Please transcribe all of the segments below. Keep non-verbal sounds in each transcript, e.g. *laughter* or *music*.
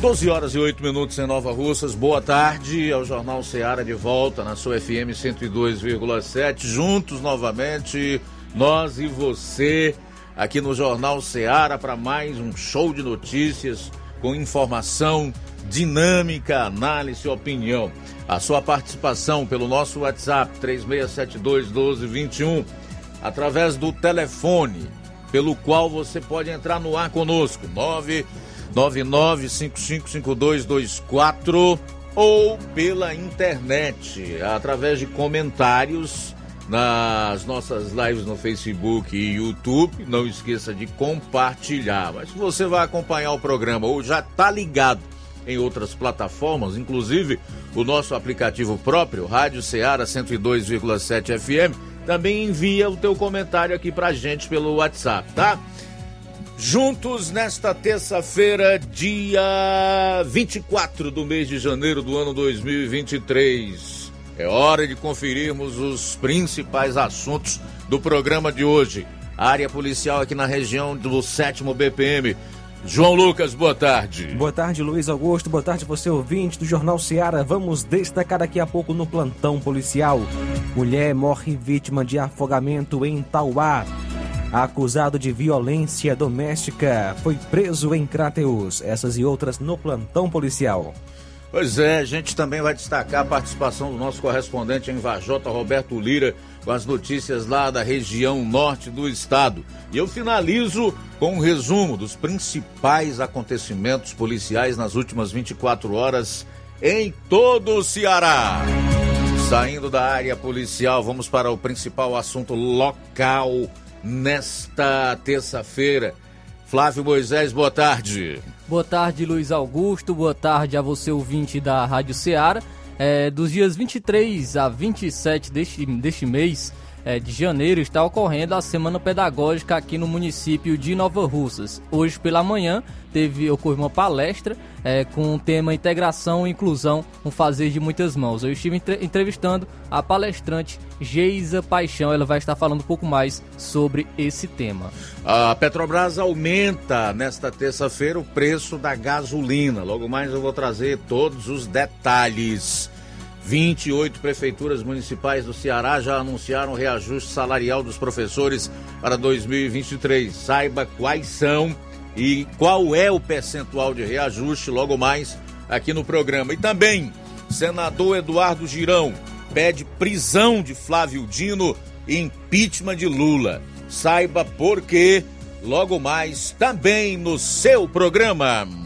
12 horas e 8 minutos em Nova Russas. Boa tarde ao Jornal Seara de volta na sua FM 102,7. Juntos novamente, nós e você, aqui no Jornal Seara, para mais um show de notícias com informação, dinâmica, análise e opinião. A sua participação pelo nosso WhatsApp 3672 1221, através do telefone pelo qual você pode entrar no ar conosco, 9 99555224 ou pela internet, através de comentários nas nossas lives no Facebook e YouTube. Não esqueça de compartilhar. Mas se você vai acompanhar o programa ou já está ligado em outras plataformas, inclusive o nosso aplicativo próprio, Rádio Ceará 102,7 FM, também envia o teu comentário aqui pra gente pelo WhatsApp, tá? Juntos nesta terça-feira, dia 24 do mês de janeiro do ano 2023. É hora de conferirmos os principais assuntos do programa de hoje. área policial aqui na região do 7 BPM. João Lucas, boa tarde. Boa tarde, Luiz Augusto. Boa tarde, você ouvinte do Jornal Seara. Vamos destacar daqui a pouco no plantão policial. Mulher morre vítima de afogamento em Tauá. Acusado de violência doméstica foi preso em Crateus. Essas e outras no plantão policial. Pois é, a gente também vai destacar a participação do nosso correspondente em Vajota, Roberto Lira, com as notícias lá da região norte do estado. E eu finalizo com um resumo dos principais acontecimentos policiais nas últimas 24 horas em todo o Ceará. Saindo da área policial, vamos para o principal assunto local nesta terça-feira. Flávio Moisés, boa tarde. Boa tarde, Luiz Augusto. Boa tarde a você, ouvinte da Rádio Ceará. É, dos dias 23 a 27 deste, deste mês, é, de janeiro está ocorrendo a Semana Pedagógica aqui no município de Nova Russas. Hoje pela manhã teve ocorreu uma palestra é, com o tema Integração e Inclusão, um fazer de muitas mãos. Eu estive entre, entrevistando a palestrante Geisa Paixão, ela vai estar falando um pouco mais sobre esse tema. A Petrobras aumenta nesta terça-feira o preço da gasolina. Logo mais eu vou trazer todos os detalhes. 28 prefeituras municipais do Ceará já anunciaram reajuste salarial dos professores para 2023. Saiba quais são e qual é o percentual de reajuste logo mais aqui no programa. E também, senador Eduardo Girão pede prisão de Flávio Dino e impeachment de Lula. Saiba por quê logo mais também no seu programa.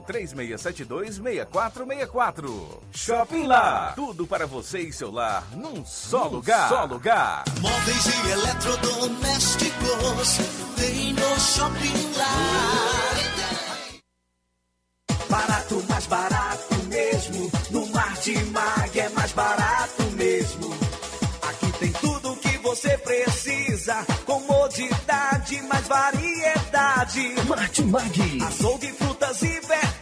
3672 6464. Shopping Lá. Tudo para você e seu lar num só num lugar. Só lugar. Móveis e eletrodomésticos tem no Shopping Lá. Barato, mais barato mesmo. No Martimag é mais barato mesmo. Aqui tem tudo o que você precisa. Comodidade, mais variedade. Martimag. Açougue, frutas e verduras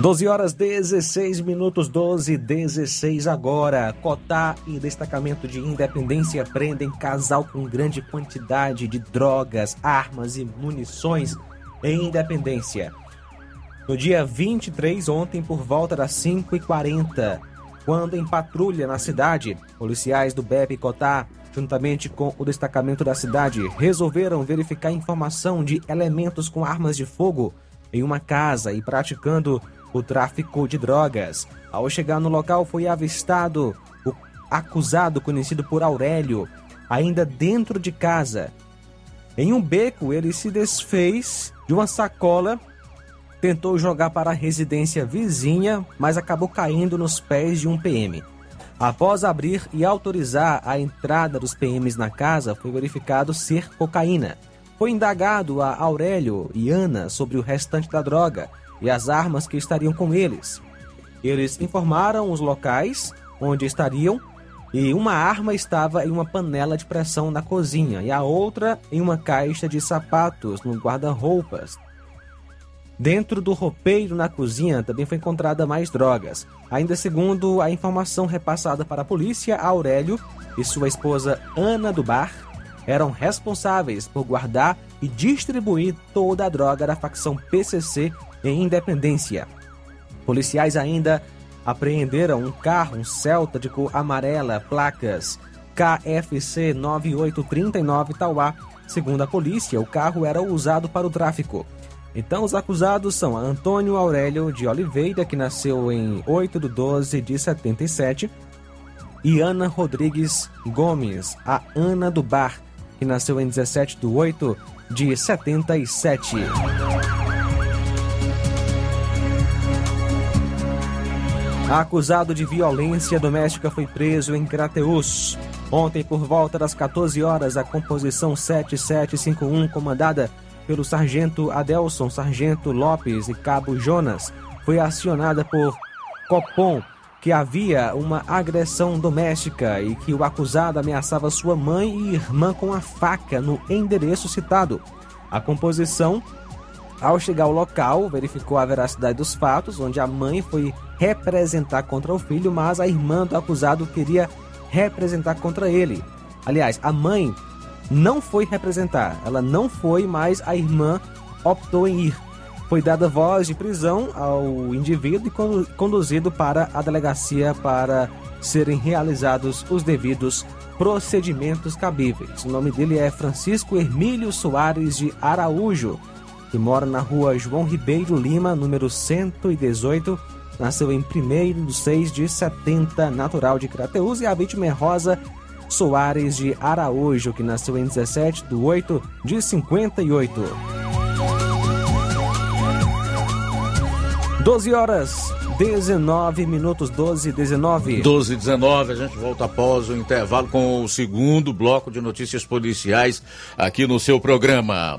12 horas 16 minutos, 12 16 agora. Cotá e destacamento de Independência prendem casal com grande quantidade de drogas, armas e munições em Independência. No dia 23, ontem, por volta das 5h40, quando em patrulha na cidade, policiais do BEP Cotá, juntamente com o destacamento da cidade, resolveram verificar informação de elementos com armas de fogo em uma casa e praticando o tráfico de drogas. Ao chegar no local, foi avistado o acusado, conhecido por Aurélio, ainda dentro de casa. Em um beco, ele se desfez de uma sacola, tentou jogar para a residência vizinha, mas acabou caindo nos pés de um PM. Após abrir e autorizar a entrada dos PMs na casa, foi verificado ser cocaína. Foi indagado a Aurélio e Ana sobre o restante da droga e as armas que estariam com eles. Eles informaram os locais onde estariam e uma arma estava em uma panela de pressão na cozinha e a outra em uma caixa de sapatos no guarda-roupas. Dentro do roupeiro na cozinha também foi encontrada mais drogas. Ainda segundo a informação repassada para a polícia, Aurélio e sua esposa Ana do Bar eram responsáveis por guardar e distribuir toda a droga da facção PCC em Independência. Policiais ainda apreenderam um carro, um Celta de cor amarela, placas KFC 9839 Tauá. Segundo a polícia, o carro era usado para o tráfico. Então, os acusados são Antônio Aurélio de Oliveira, que nasceu em 8 de 12 de 77, e Ana Rodrigues Gomes, a Ana do Bar, que nasceu em 17 de 8 de 77. Acusado de violência doméstica foi preso em Crateus. Ontem, por volta das 14 horas, a composição 7751, comandada pelo sargento Adelson, sargento Lopes e cabo Jonas, foi acionada por Copom que havia uma agressão doméstica e que o acusado ameaçava sua mãe e irmã com a faca no endereço citado. A composição, ao chegar ao local, verificou a veracidade dos fatos, onde a mãe foi representar contra o filho, mas a irmã do acusado queria representar contra ele. Aliás, a mãe não foi representar, ela não foi, mas a irmã optou em ir. Foi dada voz de prisão ao indivíduo e conduzido para a delegacia para serem realizados os devidos procedimentos cabíveis. O nome dele é Francisco Hermílio Soares de Araújo, que mora na rua João Ribeiro Lima, número 118. Nasceu em 1 de 6 de 70, natural de Crateus, e a vítima é Rosa Soares de Araújo, que nasceu em 17 de 8 de 58. 12 horas 19 minutos, 12 19. 12 19, a gente volta após o intervalo com o segundo bloco de notícias policiais aqui no seu programa.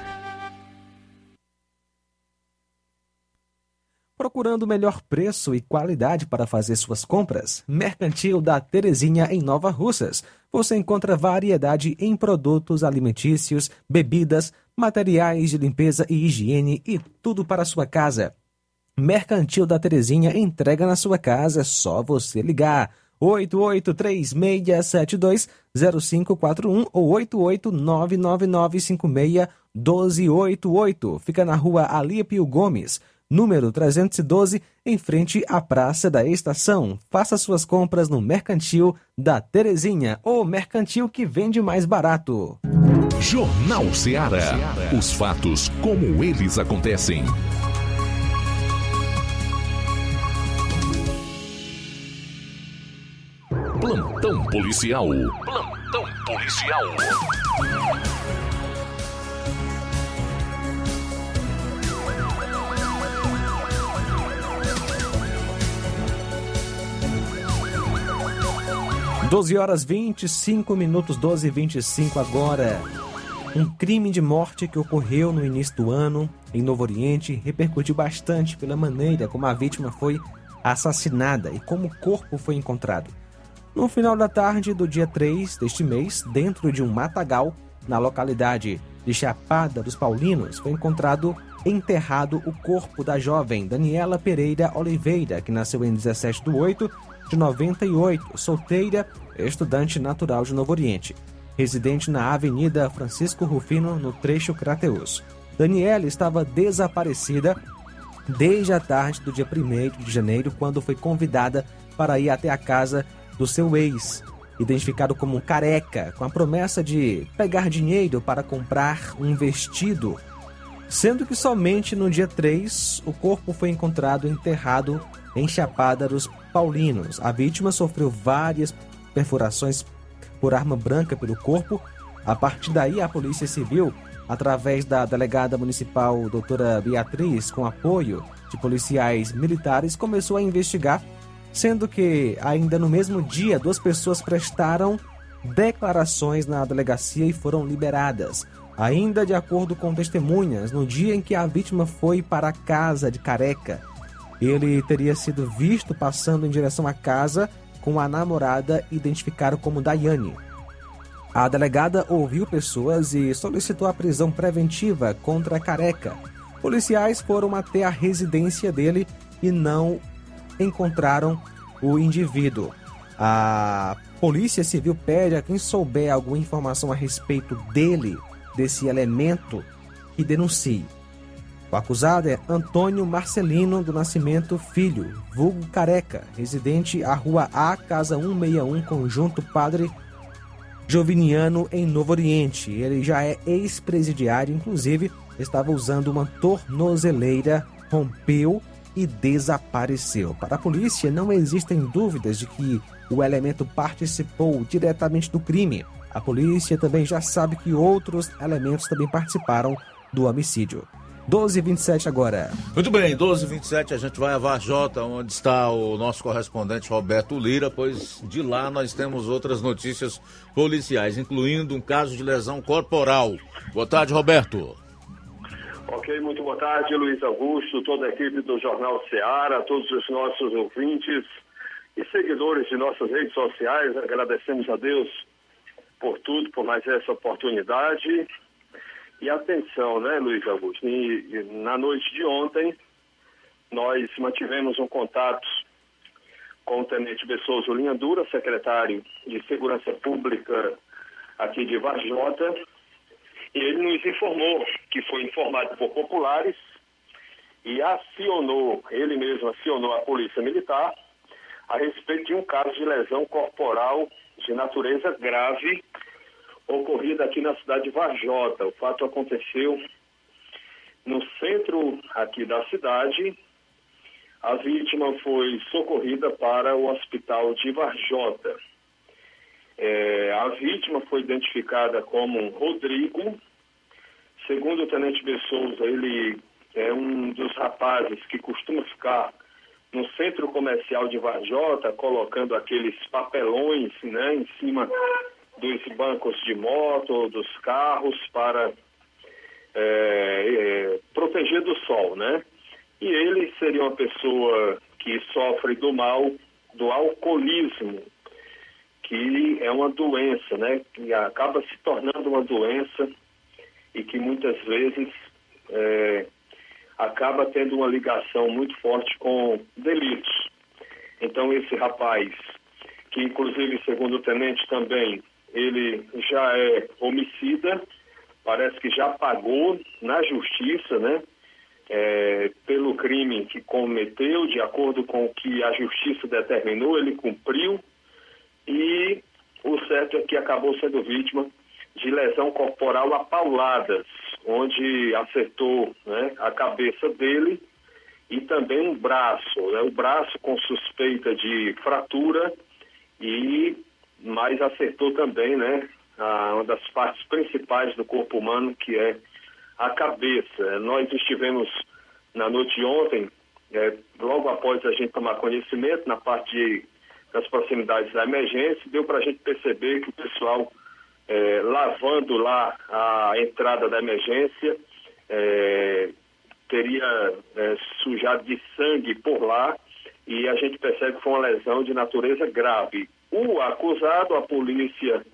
Procurando o melhor preço e qualidade para fazer suas compras? Mercantil da Terezinha em Nova Russas. Você encontra variedade em produtos alimentícios, bebidas, materiais de limpeza e higiene e tudo para sua casa. Mercantil da Terezinha entrega na sua casa, é só você ligar. 8836720541 ou 88999561288. Fica na rua Alípio Gomes, número 312, em frente à Praça da Estação. Faça suas compras no Mercantil da Terezinha, o mercantil que vende mais barato. Jornal Ceará. Os fatos como eles acontecem. Plantão policial. Plantão policial. Doze horas 25 minutos, 12 e 25 agora. Um crime de morte que ocorreu no início do ano em Novo Oriente repercutiu bastante pela maneira como a vítima foi assassinada e como o corpo foi encontrado. No final da tarde do dia 3 deste mês, dentro de um matagal, na localidade de Chapada dos Paulinos, foi encontrado enterrado o corpo da jovem Daniela Pereira Oliveira, que nasceu em 17 de 8 de 98, solteira, estudante natural de Novo Oriente, residente na Avenida Francisco Rufino, no trecho Crateus. Daniela estava desaparecida desde a tarde do dia 1 de janeiro, quando foi convidada para ir até a casa do seu ex, identificado como careca, com a promessa de pegar dinheiro para comprar um vestido, sendo que somente no dia 3 o corpo foi encontrado enterrado em Chapada dos Paulinos. A vítima sofreu várias perfurações por arma branca pelo corpo. A partir daí, a Polícia Civil, através da delegada municipal doutora Beatriz, com apoio de policiais militares, começou a investigar sendo que ainda no mesmo dia duas pessoas prestaram declarações na delegacia e foram liberadas. Ainda de acordo com testemunhas, no dia em que a vítima foi para a casa de Careca, ele teria sido visto passando em direção à casa com a namorada identificada como Daiane. A delegada ouviu pessoas e solicitou a prisão preventiva contra Careca. Policiais foram até a residência dele e não encontraram o indivíduo. A Polícia Civil pede a quem souber alguma informação a respeito dele, desse elemento, que denuncie. O acusado é Antônio Marcelino do Nascimento Filho, vulgo Careca, residente à Rua A, Casa 161, Conjunto Padre Joviniano, em Novo Oriente. Ele já é ex-presidiário, inclusive estava usando uma tornozeleira, rompeu e desapareceu. Para a polícia, não existem dúvidas de que o elemento participou diretamente do crime. A polícia também já sabe que outros elementos também participaram do homicídio. 12h27 agora. Muito bem, 12h27 a gente vai a Varjota, onde está o nosso correspondente Roberto Lira, pois de lá nós temos outras notícias policiais, incluindo um caso de lesão corporal. Boa tarde, Roberto. Ok, muito boa tarde, Luiz Augusto, toda a equipe do Jornal Ceará, todos os nossos ouvintes e seguidores de nossas redes sociais. Agradecemos a Deus por tudo, por mais essa oportunidade. E atenção, né, Luiz Augusto? E, na noite de ontem, nós mantivemos um contato com o Tenente Bessoso Linha Dura, secretário de Segurança Pública aqui de Varjota, e ele nos informou que foi informado por populares e acionou, ele mesmo acionou a Polícia Militar a respeito de um caso de lesão corporal de natureza grave ocorrida aqui na cidade de Varjota. O fato aconteceu no centro aqui da cidade. A vítima foi socorrida para o hospital de Varjota. É, a vítima foi identificada como Rodrigo. Segundo o tenente Bessouza, ele é um dos rapazes que costuma ficar no centro comercial de Varjota, colocando aqueles papelões né, em cima dos bancos de moto, dos carros, para é, é, proteger do sol, né? E ele seria uma pessoa que sofre do mal do alcoolismo, que é uma doença, né? Que acaba se tornando uma doença e que muitas vezes é, acaba tendo uma ligação muito forte com delitos. Então esse rapaz, que inclusive segundo o tenente também, ele já é homicida, parece que já pagou na justiça, né? É, pelo crime que cometeu, de acordo com o que a justiça determinou, ele cumpriu e o certo é que acabou sendo vítima de lesão corporal a pauladas, onde acertou né, a cabeça dele e também um braço, né, o braço com suspeita de fratura e mas acertou também, né, uma das partes principais do corpo humano que é a cabeça. Nós estivemos na noite de ontem, é, logo após a gente tomar conhecimento na parte de, das proximidades da emergência, deu para a gente perceber que o pessoal é, lavando lá a entrada da emergência, é, teria é, sujado de sangue por lá e a gente percebe que foi uma lesão de natureza grave. O acusado, a polícia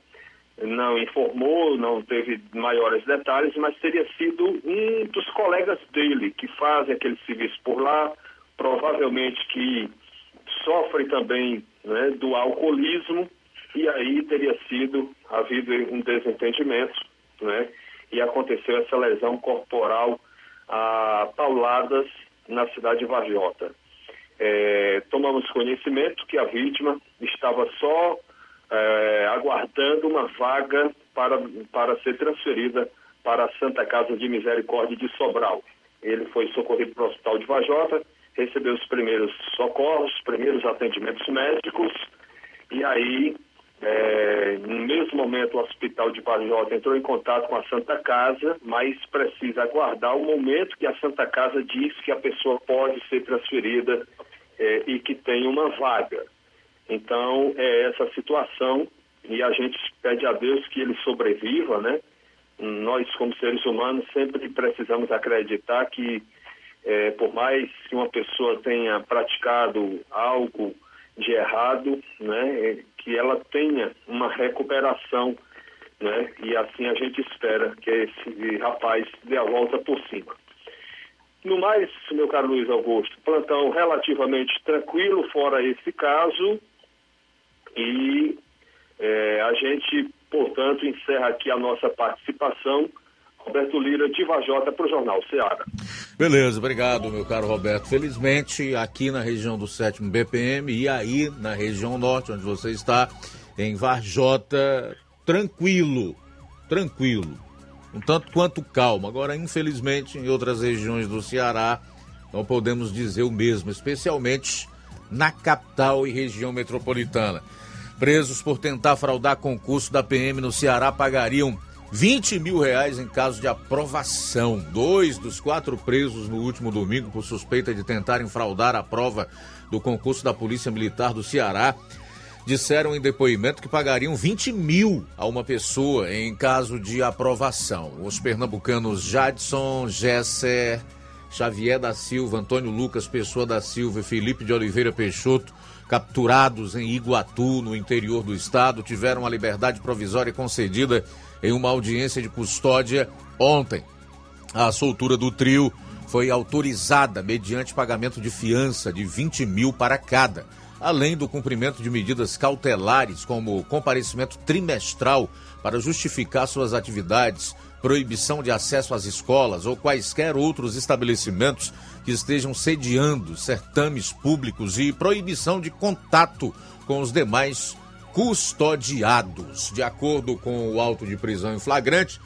não informou, não teve maiores detalhes, mas teria sido um dos colegas dele que fazem aquele serviço por lá, provavelmente que sofre também né, do alcoolismo e aí teria sido havido um desentendimento, né? E aconteceu essa lesão corporal a pauladas na cidade de Varjota. É, tomamos conhecimento que a vítima estava só é, aguardando uma vaga para, para ser transferida para a Santa Casa de Misericórdia de Sobral. Ele foi socorrido para o hospital de Vajota, recebeu os primeiros socorros, os primeiros atendimentos médicos, e aí é, no mesmo momento, o Hospital de Varjota entrou em contato com a Santa Casa, mas precisa aguardar o momento que a Santa Casa diz que a pessoa pode ser transferida é, e que tem uma vaga. Então, é essa situação e a gente pede a Deus que ele sobreviva, né? Nós, como seres humanos, sempre precisamos acreditar que, é, por mais que uma pessoa tenha praticado algo de errado, né, que ela tenha uma recuperação, né, e assim a gente espera que esse rapaz dê a volta por cima. No mais, meu caro Luiz Augusto, plantão relativamente tranquilo fora esse caso e é, a gente, portanto, encerra aqui a nossa participação Roberto Lira de Vajota para o Jornal Ceará. Beleza, obrigado, meu caro Roberto. Felizmente, aqui na região do 7 BPM e aí na região norte, onde você está, em Varjota, tranquilo, tranquilo, um tanto quanto calmo. Agora, infelizmente, em outras regiões do Ceará, não podemos dizer o mesmo, especialmente na capital e região metropolitana. Presos por tentar fraudar concurso da PM no Ceará pagariam 20 mil reais em caso de aprovação. Dois dos quatro presos no último domingo por suspeita de tentarem fraudar a prova do concurso da Polícia Militar do Ceará disseram em depoimento que pagariam 20 mil a uma pessoa em caso de aprovação. Os pernambucanos Jadson, Gesser, Xavier da Silva, Antônio Lucas Pessoa da Silva e Felipe de Oliveira Peixoto, capturados em Iguatu, no interior do estado, tiveram a liberdade provisória concedida em uma audiência de custódia ontem. A soltura do trio foi autorizada mediante pagamento de fiança de 20 mil para cada, além do cumprimento de medidas cautelares, como comparecimento trimestral para justificar suas atividades, proibição de acesso às escolas ou quaisquer outros estabelecimentos que estejam sediando certames públicos e proibição de contato com os demais custodiados. De acordo com o auto de prisão em flagrante,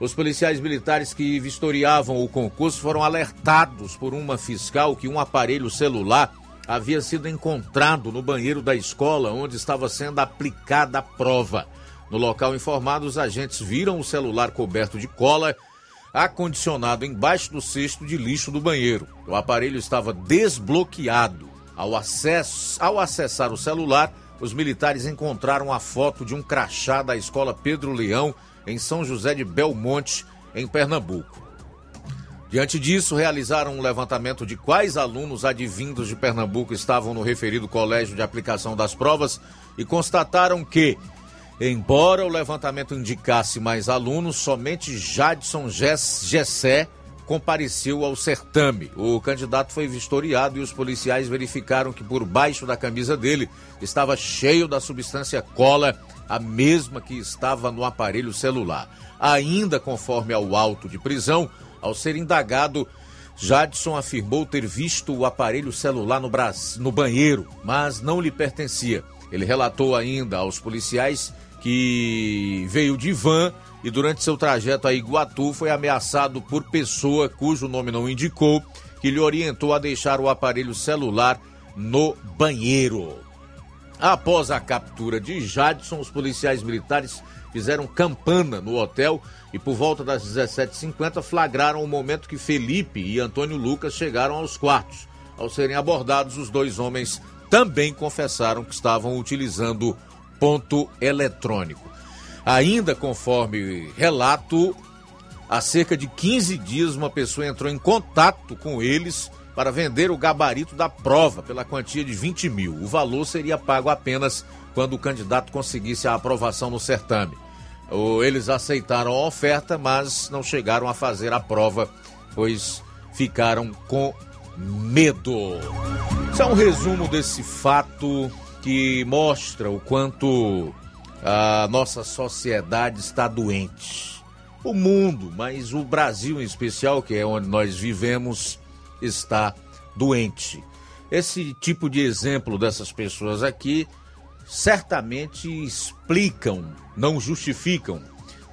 Os policiais militares que vistoriavam o concurso foram alertados por uma fiscal que um aparelho celular havia sido encontrado no banheiro da escola onde estava sendo aplicada a prova. No local informado, os agentes viram o celular coberto de cola, acondicionado embaixo do cesto de lixo do banheiro. O aparelho estava desbloqueado. Ao, acesso, ao acessar o celular, os militares encontraram a foto de um crachá da escola Pedro Leão, em São José de Belmonte, em Pernambuco. Diante disso, realizaram um levantamento de quais alunos advindos de Pernambuco estavam no referido colégio de aplicação das provas e constataram que, embora o levantamento indicasse mais alunos, somente Jadson Gessé compareceu ao certame. O candidato foi vistoriado e os policiais verificaram que por baixo da camisa dele estava cheio da substância cola, a mesma que estava no aparelho celular. Ainda conforme ao auto de prisão, ao ser indagado, Jadson afirmou ter visto o aparelho celular no, no banheiro, mas não lhe pertencia. Ele relatou ainda aos policiais que veio de van e durante seu trajeto a Iguatu foi ameaçado por pessoa cujo nome não indicou, que lhe orientou a deixar o aparelho celular no banheiro. Após a captura de Jadson, os policiais militares fizeram campana no hotel e por volta das 17h50 flagraram o momento que Felipe e Antônio Lucas chegaram aos quartos. Ao serem abordados, os dois homens também confessaram que estavam utilizando ponto eletrônico. Ainda conforme relato, há cerca de 15 dias uma pessoa entrou em contato com eles para vender o gabarito da prova pela quantia de 20 mil. O valor seria pago apenas quando o candidato conseguisse a aprovação no certame. Eles aceitaram a oferta, mas não chegaram a fazer a prova, pois ficaram com medo. Isso é um resumo desse fato que mostra o quanto a nossa sociedade está doente. O mundo, mas o Brasil em especial, que é onde nós vivemos, está doente. Esse tipo de exemplo dessas pessoas aqui certamente explicam, não justificam,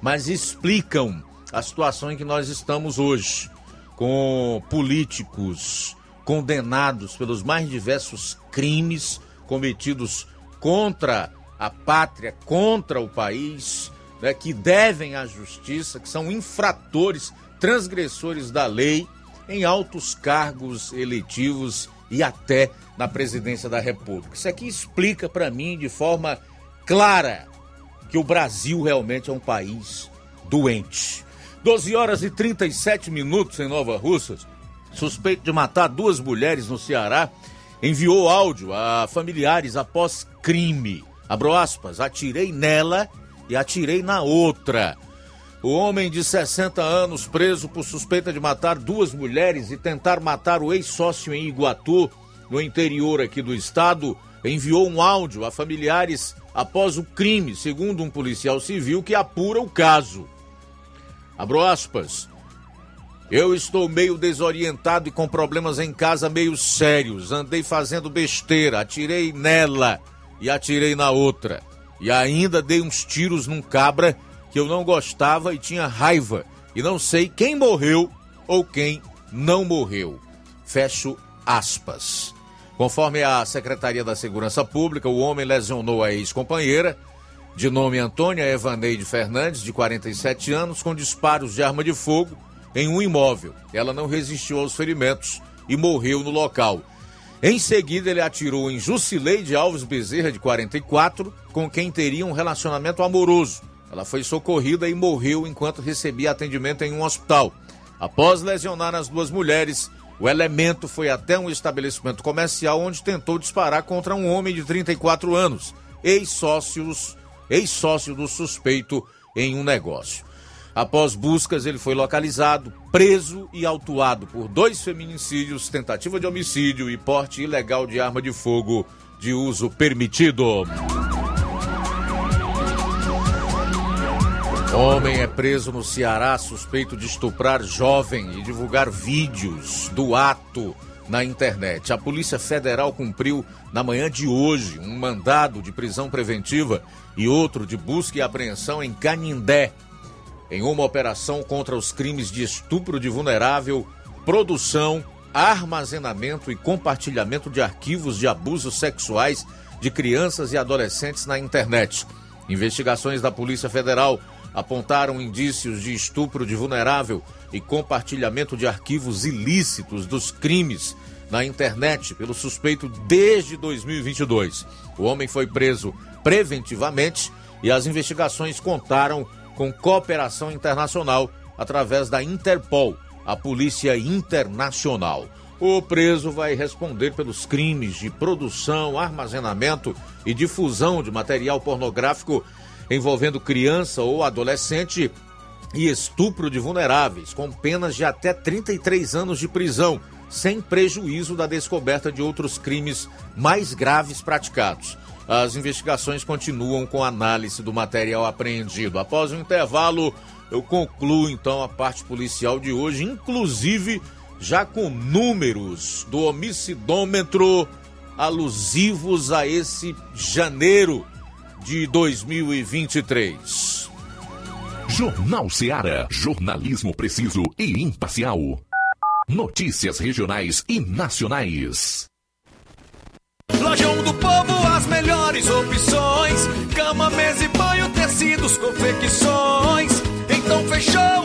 mas explicam a situação em que nós estamos hoje, com políticos condenados pelos mais diversos crimes cometidos contra a pátria, contra o país, né, que devem à justiça, que são infratores, transgressores da lei em altos cargos eletivos e até na presidência da República. Isso aqui explica para mim de forma clara que o Brasil realmente é um país doente. 12 horas e 37 minutos em Nova Russas. Suspeito de matar duas mulheres no Ceará enviou áudio a familiares após crime. Abro aspas, atirei nela e atirei na outra. O homem de 60 anos, preso por suspeita de matar duas mulheres e tentar matar o ex-sócio em Iguatu, no interior aqui do estado, enviou um áudio a familiares após o crime, segundo um policial civil que apura o caso. Abro aspas. Eu estou meio desorientado e com problemas em casa meio sérios. Andei fazendo besteira, atirei nela e atirei na outra. E ainda dei uns tiros num cabra que eu não gostava e tinha raiva. E não sei quem morreu ou quem não morreu. Fecho aspas. Conforme a Secretaria da Segurança Pública, o homem lesionou a ex-companheira, de nome Antônia Evaneide Fernandes, de 47 anos, com disparos de arma de fogo em um imóvel. Ela não resistiu aos ferimentos e morreu no local. Em seguida, ele atirou em Jusileide Alves Bezerra, de 44, com quem teria um relacionamento amoroso. Ela foi socorrida e morreu enquanto recebia atendimento em um hospital. Após lesionar as duas mulheres, o elemento foi até um estabelecimento comercial onde tentou disparar contra um homem de 34 anos, ex-sócios, ex-sócio do suspeito em um negócio. Após buscas, ele foi localizado, preso e autuado por dois feminicídios, tentativa de homicídio e porte ilegal de arma de fogo de uso permitido. Homem é preso no Ceará suspeito de estuprar jovem e divulgar vídeos do ato na internet. A Polícia Federal cumpriu na manhã de hoje um mandado de prisão preventiva e outro de busca e apreensão em Canindé, em uma operação contra os crimes de estupro de vulnerável, produção, armazenamento e compartilhamento de arquivos de abusos sexuais de crianças e adolescentes na internet. Investigações da Polícia Federal apontaram indícios de estupro de vulnerável e compartilhamento de arquivos ilícitos dos crimes na internet pelo suspeito desde 2022. O homem foi preso preventivamente e as investigações contaram com cooperação internacional através da Interpol, a Polícia Internacional. O preso vai responder pelos crimes de produção, armazenamento e difusão de material pornográfico envolvendo criança ou adolescente e estupro de vulneráveis, com penas de até 33 anos de prisão, sem prejuízo da descoberta de outros crimes mais graves praticados. As investigações continuam com análise do material apreendido. Após o intervalo, eu concluo então a parte policial de hoje, inclusive já com números do homicidômetro alusivos a esse janeiro de 2023. Jornal Seara. Jornalismo preciso e imparcial. Notícias regionais e nacionais. Lojão do Povo, as melhores opções: cama, mesa e banho, tecidos, confecções. Então fechou,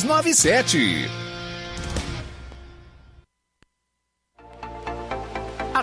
6297.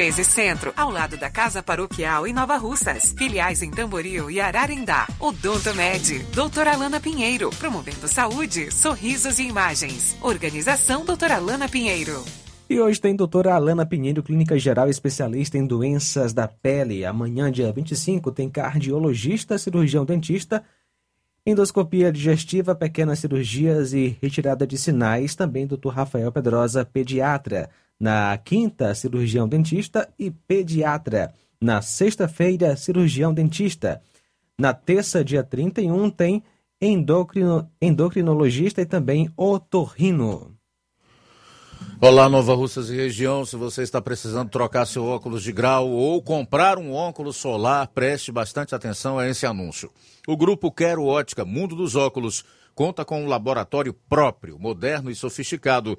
1213 Centro, ao lado da Casa Paroquial em Nova Russas. Filiais em Tamboril e Ararendá. Odonto Med, doutora Alana Pinheiro, promovendo saúde, sorrisos e imagens. Organização doutora Alana Pinheiro. E hoje tem doutora Alana Pinheiro, clínica geral especialista em doenças da pele. Amanhã, dia 25, tem cardiologista, cirurgião dentista, endoscopia digestiva, pequenas cirurgias e retirada de sinais. Também doutor Rafael Pedrosa, pediatra. Na quinta, cirurgião dentista e pediatra. Na sexta-feira, cirurgião dentista. Na terça, dia 31, tem endocrino, endocrinologista e também otorrino. Olá, Nova Russas e região. Se você está precisando trocar seu óculos de grau ou comprar um óculos solar, preste bastante atenção a esse anúncio. O grupo Quero Ótica Mundo dos Óculos conta com um laboratório próprio, moderno e sofisticado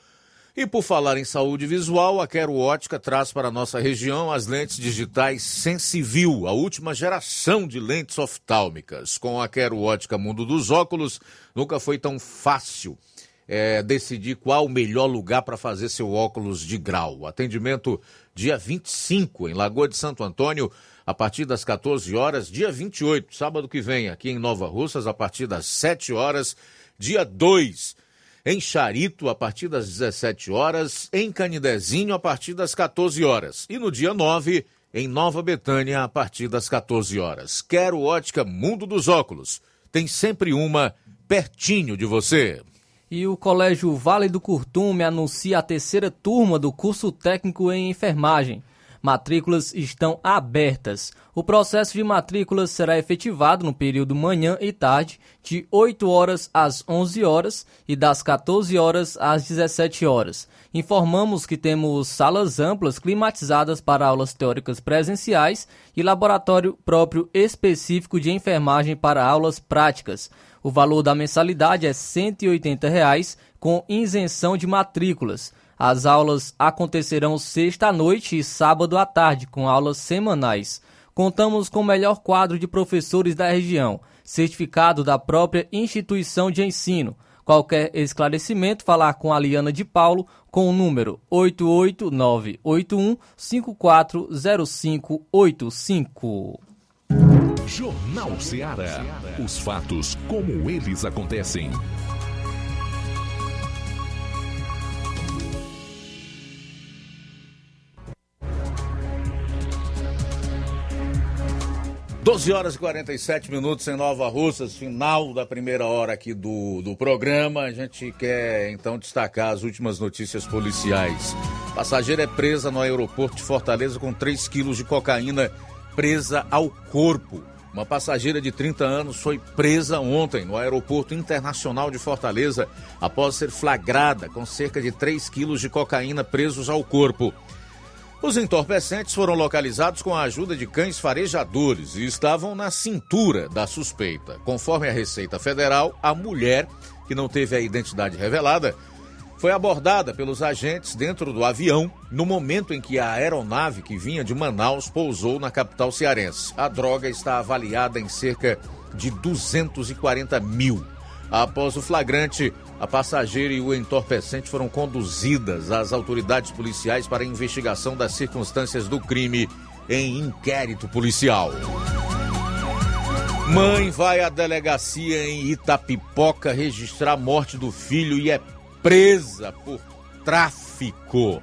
E por falar em saúde visual, a Quero Ótica traz para a nossa região as lentes digitais Sensivil, a última geração de lentes oftálmicas. Com a Quero Ótica Mundo dos Óculos, nunca foi tão fácil é, decidir qual o melhor lugar para fazer seu óculos de grau. Atendimento dia 25 em Lagoa de Santo Antônio, a partir das 14 horas. Dia 28, sábado que vem, aqui em Nova Russas, a partir das 7 horas. Dia 2 em Charito a partir das 17 horas, em Canidezinho a partir das 14 horas e no dia 9 em Nova Betânia a partir das 14 horas. Quero ótica Mundo dos Óculos. Tem sempre uma pertinho de você. E o Colégio Vale do Curtume anuncia a terceira turma do curso técnico em enfermagem. Matrículas estão abertas. O processo de matrículas será efetivado no período manhã e tarde, de 8 horas às 11 horas e das 14 horas às 17 horas. Informamos que temos salas amplas climatizadas para aulas teóricas presenciais e laboratório próprio específico de enfermagem para aulas práticas. O valor da mensalidade é 180 reais, com isenção de matrículas. As aulas acontecerão sexta noite e sábado à tarde, com aulas semanais. Contamos com o melhor quadro de professores da região, certificado da própria instituição de ensino. Qualquer esclarecimento, falar com a Liana de Paulo com o número 88981 540585. Jornal Ceará. Os fatos como eles acontecem. 12 horas e 47 minutos em Nova Russas, final da primeira hora aqui do, do programa. A gente quer então destacar as últimas notícias policiais. Passageira é presa no aeroporto de Fortaleza com 3 quilos de cocaína presa ao corpo. Uma passageira de 30 anos foi presa ontem no Aeroporto Internacional de Fortaleza após ser flagrada com cerca de 3 quilos de cocaína presos ao corpo. Os entorpecentes foram localizados com a ajuda de cães farejadores e estavam na cintura da suspeita. Conforme a Receita Federal, a mulher, que não teve a identidade revelada, foi abordada pelos agentes dentro do avião no momento em que a aeronave que vinha de Manaus pousou na capital cearense. A droga está avaliada em cerca de 240 mil. Após o flagrante, a passageira e o entorpecente foram conduzidas às autoridades policiais para investigação das circunstâncias do crime em inquérito policial. Mãe vai à delegacia em Itapipoca registrar a morte do filho e é presa por tráfico.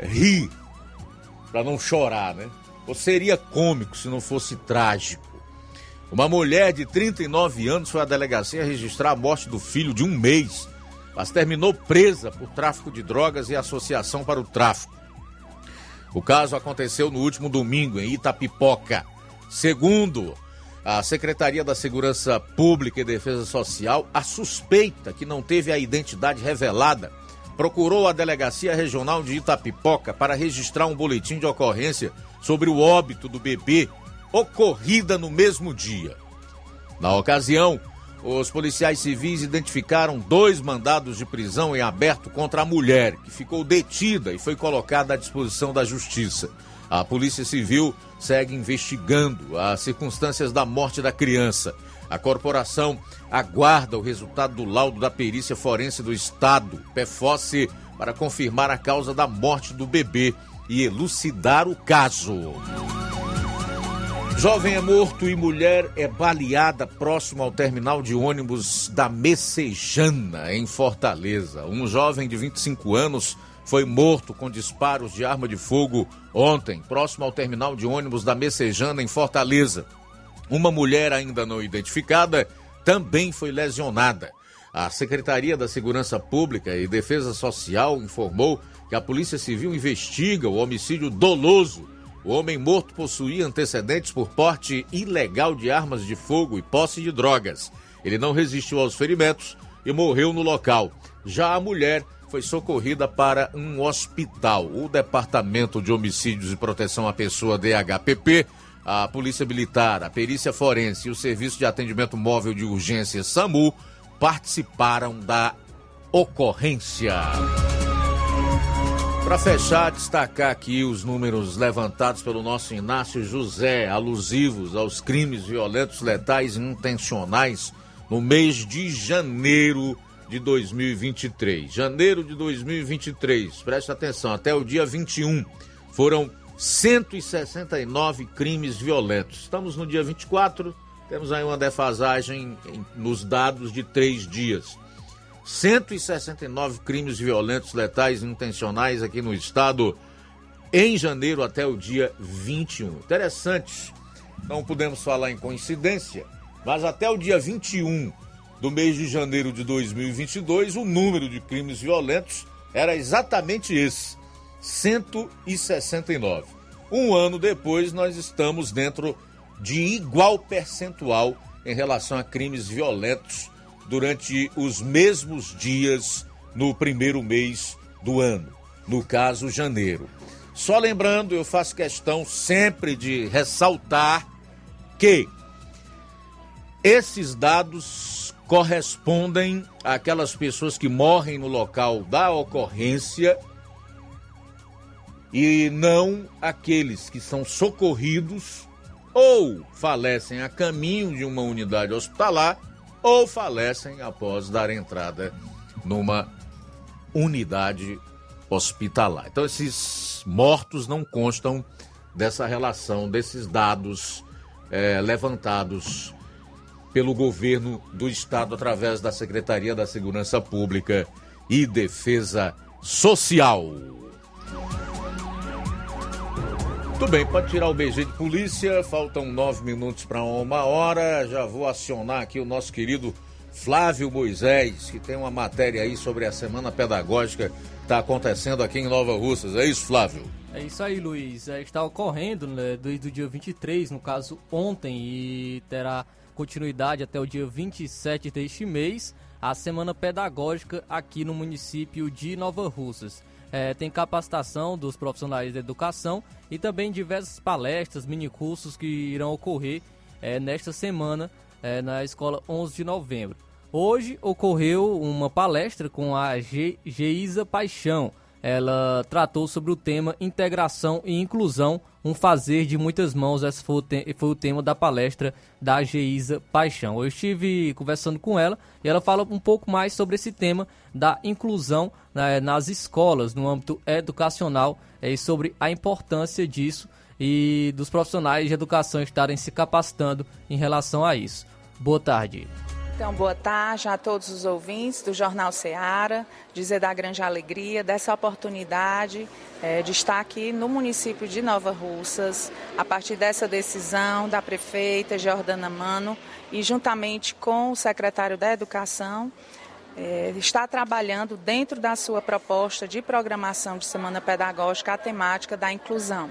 Ri para não chorar, né? Ou seria cômico se não fosse trágico. Uma mulher de 39 anos foi à delegacia registrar a morte do filho de um mês, mas terminou presa por tráfico de drogas e associação para o tráfico. O caso aconteceu no último domingo em Itapipoca. Segundo a Secretaria da Segurança Pública e Defesa Social, a suspeita que não teve a identidade revelada procurou a Delegacia Regional de Itapipoca para registrar um boletim de ocorrência sobre o óbito do bebê ocorrida no mesmo dia. Na ocasião, os policiais civis identificaram dois mandados de prisão em aberto contra a mulher, que ficou detida e foi colocada à disposição da justiça. A Polícia Civil segue investigando as circunstâncias da morte da criança. A corporação aguarda o resultado do laudo da perícia forense do Estado, PFOSSE, para confirmar a causa da morte do bebê e elucidar o caso. Jovem é morto e mulher é baleada próximo ao terminal de ônibus da Messejana, em Fortaleza. Um jovem de 25 anos foi morto com disparos de arma de fogo ontem, próximo ao terminal de ônibus da Messejana, em Fortaleza. Uma mulher ainda não identificada também foi lesionada. A Secretaria da Segurança Pública e Defesa Social informou que a Polícia Civil investiga o homicídio doloso o homem morto possuía antecedentes por porte ilegal de armas de fogo e posse de drogas. Ele não resistiu aos ferimentos e morreu no local. Já a mulher foi socorrida para um hospital. O Departamento de Homicídios e Proteção à Pessoa DHPP, a Polícia Militar, a Perícia Forense e o Serviço de Atendimento Móvel de Urgência SAMU participaram da ocorrência. Para fechar, destacar aqui os números levantados pelo nosso Inácio José, alusivos aos crimes violentos, letais e intencionais no mês de janeiro de 2023. Janeiro de 2023, preste atenção, até o dia 21 foram 169 crimes violentos. Estamos no dia 24, temos aí uma defasagem nos dados de três dias. 169 crimes violentos, letais intencionais aqui no estado em janeiro até o dia 21. Interessante, não podemos falar em coincidência, mas até o dia 21 do mês de janeiro de 2022, o número de crimes violentos era exatamente esse: 169. Um ano depois, nós estamos dentro de igual percentual em relação a crimes violentos durante os mesmos dias no primeiro mês do ano, no caso, janeiro. Só lembrando, eu faço questão sempre de ressaltar que esses dados correspondem àquelas pessoas que morrem no local da ocorrência e não aqueles que são socorridos ou falecem a caminho de uma unidade hospitalar ou falecem após dar entrada numa unidade hospitalar. Então, esses mortos não constam dessa relação, desses dados é, levantados pelo governo do estado através da Secretaria da Segurança Pública e Defesa Social. Muito bem, pode tirar o BG de polícia. Faltam nove minutos para uma hora. Já vou acionar aqui o nosso querido Flávio Moisés, que tem uma matéria aí sobre a semana pedagógica que está acontecendo aqui em Nova Russas. É isso, Flávio? É isso aí, Luiz. É, está ocorrendo né, desde o dia 23, no caso ontem, e terá continuidade até o dia 27 deste mês, a semana pedagógica aqui no município de Nova Russas. É, tem capacitação dos profissionais da educação e também diversas palestras, minicursos que irão ocorrer é, nesta semana é, na escola 11 de novembro. Hoje ocorreu uma palestra com a Ge Geisa Paixão, ela tratou sobre o tema integração e inclusão, um fazer de muitas mãos. Esse foi o, foi o tema da palestra da Geisa Paixão. Eu estive conversando com ela e ela fala um pouco mais sobre esse tema da inclusão né, nas escolas, no âmbito educacional, é, e sobre a importância disso e dos profissionais de educação estarem se capacitando em relação a isso. Boa tarde. Então, boa tarde a todos os ouvintes do Jornal Seara, dizer da grande alegria dessa oportunidade é, de estar aqui no município de Nova Russas, a partir dessa decisão da prefeita Jordana Mano e juntamente com o secretário da Educação, é, está trabalhando dentro da sua proposta de programação de semana pedagógica a temática da inclusão.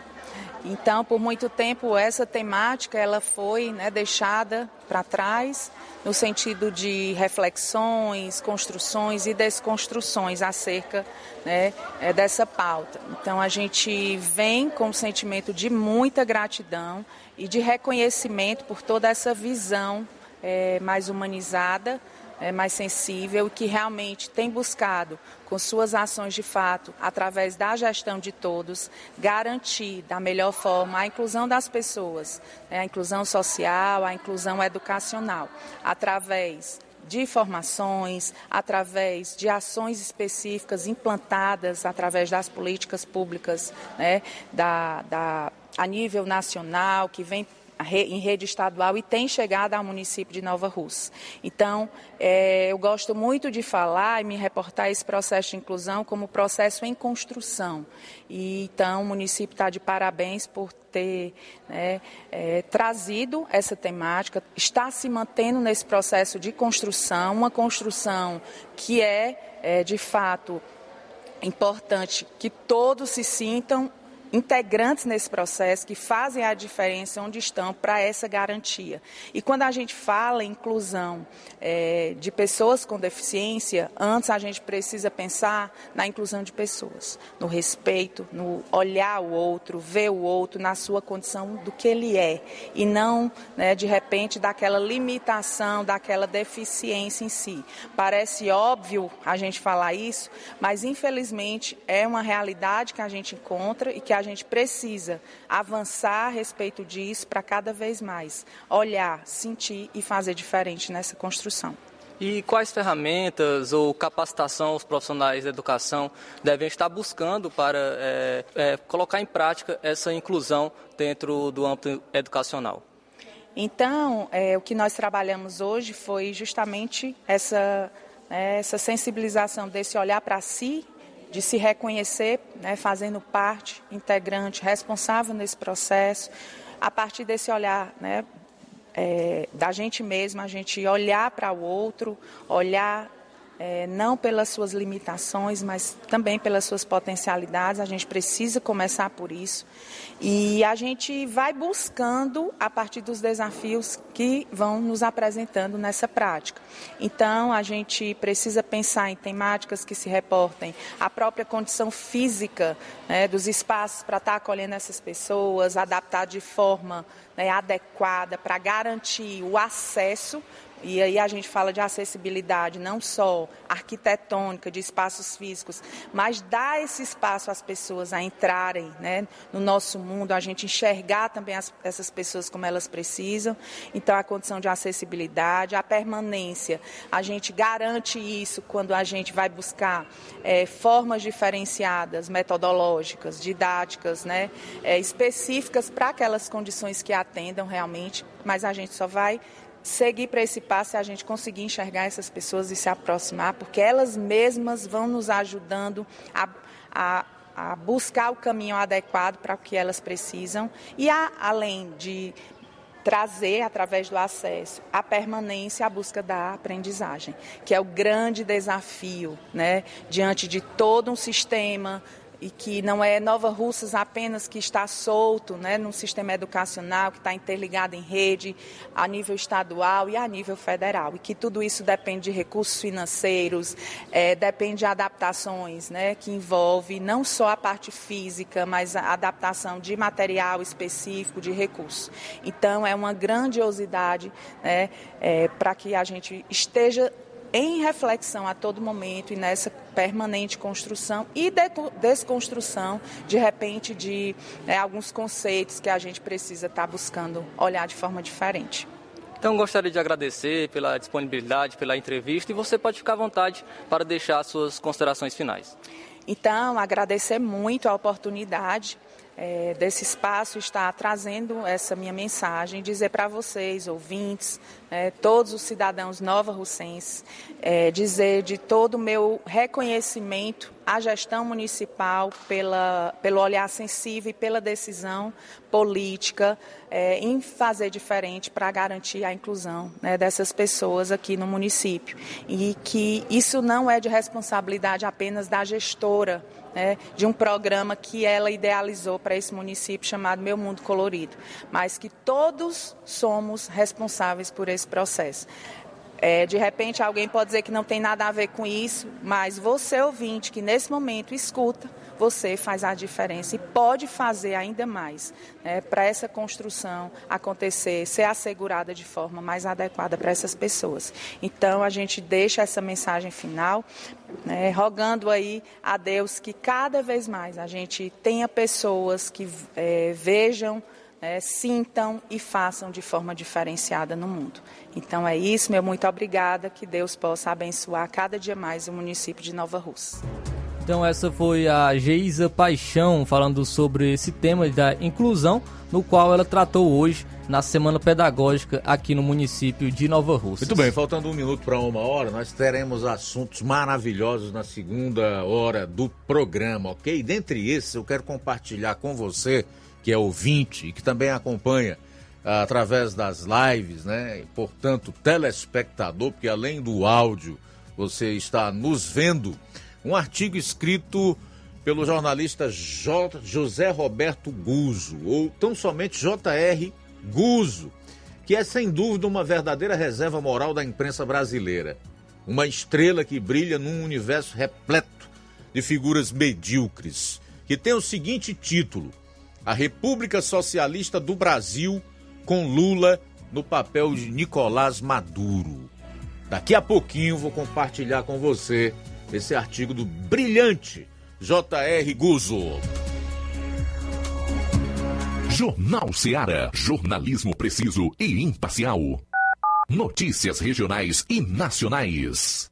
Então, por muito tempo, essa temática ela foi né, deixada para trás no sentido de reflexões, construções e desconstruções acerca né, é, dessa pauta. Então, a gente vem com um sentimento de muita gratidão e de reconhecimento por toda essa visão é, mais humanizada é, mais sensível e que realmente tem buscado, com suas ações de fato, através da gestão de todos, garantir da melhor forma a inclusão das pessoas, né, a inclusão social, a inclusão educacional, através de formações, através de ações específicas implantadas através das políticas públicas né, da, da, a nível nacional, que vem em rede estadual e tem chegado ao município de Nova Rússia. Então, é, eu gosto muito de falar e me reportar esse processo de inclusão como processo em construção. E, então, o município está de parabéns por ter né, é, trazido essa temática, está se mantendo nesse processo de construção, uma construção que é, é de fato, importante que todos se sintam integrantes nesse processo que fazem a diferença onde estão para essa garantia. E quando a gente fala em inclusão é, de pessoas com deficiência, antes a gente precisa pensar na inclusão de pessoas, no respeito, no olhar o outro, ver o outro na sua condição do que ele é e não, né, de repente, daquela limitação, daquela deficiência em si. Parece óbvio a gente falar isso, mas infelizmente é uma realidade que a gente encontra e que a a gente precisa avançar a respeito disso para cada vez mais olhar, sentir e fazer diferente nessa construção. E quais ferramentas ou capacitação os profissionais da educação devem estar buscando para é, é, colocar em prática essa inclusão dentro do âmbito educacional? Então, é, o que nós trabalhamos hoje foi justamente essa, né, essa sensibilização desse olhar para si de se reconhecer né, fazendo parte, integrante, responsável nesse processo, a partir desse olhar né, é, da gente mesma, a gente olhar para o outro, olhar é, não pelas suas limitações, mas também pelas suas potencialidades. A gente precisa começar por isso. E a gente vai buscando a partir dos desafios que vão nos apresentando nessa prática. Então, a gente precisa pensar em temáticas que se reportem à própria condição física né, dos espaços para estar acolhendo essas pessoas, adaptar de forma né, adequada para garantir o acesso e aí a gente fala de acessibilidade não só arquitetônica, de espaços físicos, mas dar esse espaço às pessoas a entrarem né, no nosso mundo, a gente enxergar também as, essas pessoas como elas precisam. Então, a condição de acessibilidade, a permanência, a gente garante isso quando a gente vai buscar é, formas diferenciadas, metodológicas, didáticas, né, é, específicas para aquelas condições que atendam realmente, mas a gente só vai seguir para esse passo é a gente conseguir enxergar essas pessoas e se aproximar, porque elas mesmas vão nos ajudando a, a, a buscar o caminho adequado para o que elas precisam e a, além de trazer através do acesso a permanência a busca da aprendizagem, que é o grande desafio, né, diante de todo um sistema e que não é Nova Russas apenas que está solto né, num sistema educacional, que está interligado em rede a nível estadual e a nível federal, e que tudo isso depende de recursos financeiros, é, depende de adaptações né, que envolve não só a parte física, mas a adaptação de material específico, de recursos. Então, é uma grandiosidade né, é, para que a gente esteja em reflexão a todo momento e nessa permanente construção e de desconstrução, de repente, de né, alguns conceitos que a gente precisa estar tá buscando olhar de forma diferente. Então, gostaria de agradecer pela disponibilidade, pela entrevista e você pode ficar à vontade para deixar suas considerações finais. Então, agradecer muito a oportunidade é, desse espaço estar trazendo essa minha mensagem, dizer para vocês, ouvintes, é, todos os cidadãos nova-russenses, é, dizer de todo o meu reconhecimento à gestão municipal pela, pelo olhar sensível e pela decisão política é, em fazer diferente para garantir a inclusão né, dessas pessoas aqui no município. E que isso não é de responsabilidade apenas da gestora né, de um programa que ela idealizou para esse município chamado Meu Mundo Colorido, mas que todos somos responsáveis por esse processo. É, de repente alguém pode dizer que não tem nada a ver com isso, mas você ouvinte que nesse momento escuta, você faz a diferença e pode fazer ainda mais né, para essa construção acontecer, ser assegurada de forma mais adequada para essas pessoas. Então a gente deixa essa mensagem final, né, rogando aí a Deus que cada vez mais a gente tenha pessoas que é, vejam né, sintam e façam de forma diferenciada no mundo. Então é isso, meu muito obrigada, que Deus possa abençoar cada dia mais o município de Nova Rússia. Então essa foi a Geisa Paixão falando sobre esse tema da inclusão, no qual ela tratou hoje na Semana Pedagógica aqui no município de Nova Rússia. Muito bem, faltando um minuto para uma hora, nós teremos assuntos maravilhosos na segunda hora do programa, ok? Dentre esses, eu quero compartilhar com você, que é ouvinte e que também acompanha ah, através das lives, né? Portanto, telespectador, porque além do áudio, você está nos vendo um artigo escrito pelo jornalista J, José Roberto Guzo, ou tão somente J.R. Guzo, que é sem dúvida uma verdadeira reserva moral da imprensa brasileira. Uma estrela que brilha num universo repleto de figuras medíocres, que tem o seguinte título: A República Socialista do Brasil com Lula no papel de Nicolás Maduro. Daqui a pouquinho vou compartilhar com você esse artigo do brilhante J.R. Guzzo. Jornal Seara. Jornalismo preciso e imparcial. Notícias regionais e nacionais.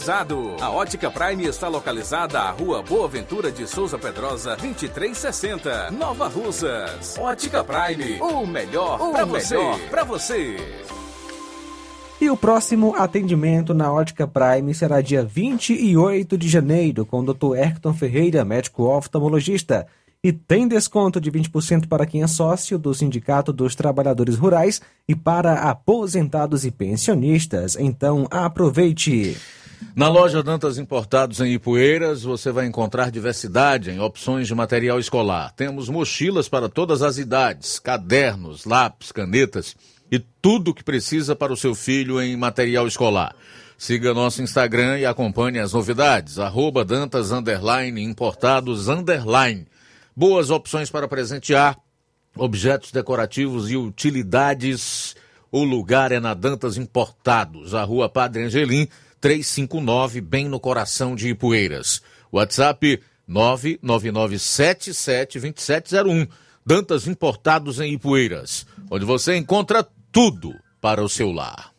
A Ótica Prime está localizada à Rua Boa Ventura de Souza Pedrosa, 2360, Nova Russas. Ótica Prime, o melhor para você. Para você. E o próximo atendimento na Ótica Prime será dia 28 de janeiro, com o Dr. Erkton Ferreira, médico oftalmologista. E tem desconto de 20% para quem é sócio do Sindicato dos Trabalhadores Rurais e para aposentados e pensionistas. Então, aproveite! Na loja Dantas Importados em Ipueiras, você vai encontrar diversidade em opções de material escolar. Temos mochilas para todas as idades, cadernos, lápis, canetas e tudo o que precisa para o seu filho em material escolar. Siga nosso Instagram e acompanhe as novidades. Arroba Dantas Underline Importados Underline. Boas opções para presentear, objetos decorativos e utilidades. O lugar é na Dantas Importados, a rua Padre Angelim, 359, bem no coração de Ipueiras. WhatsApp 999772701. Dantas Importados em Ipueiras, onde você encontra tudo para o seu lar.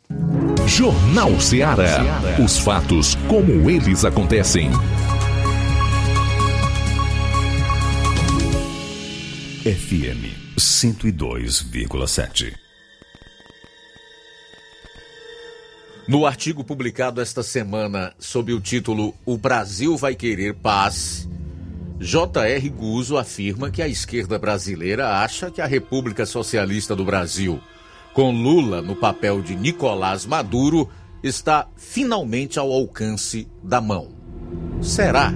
Jornal Ceará. Os fatos como eles acontecem. FM 102,7. No artigo publicado esta semana sob o título O Brasil vai querer paz, J.R. Guzzo afirma que a esquerda brasileira acha que a República Socialista do Brasil, com Lula no papel de Nicolás Maduro, está finalmente ao alcance da mão. Será?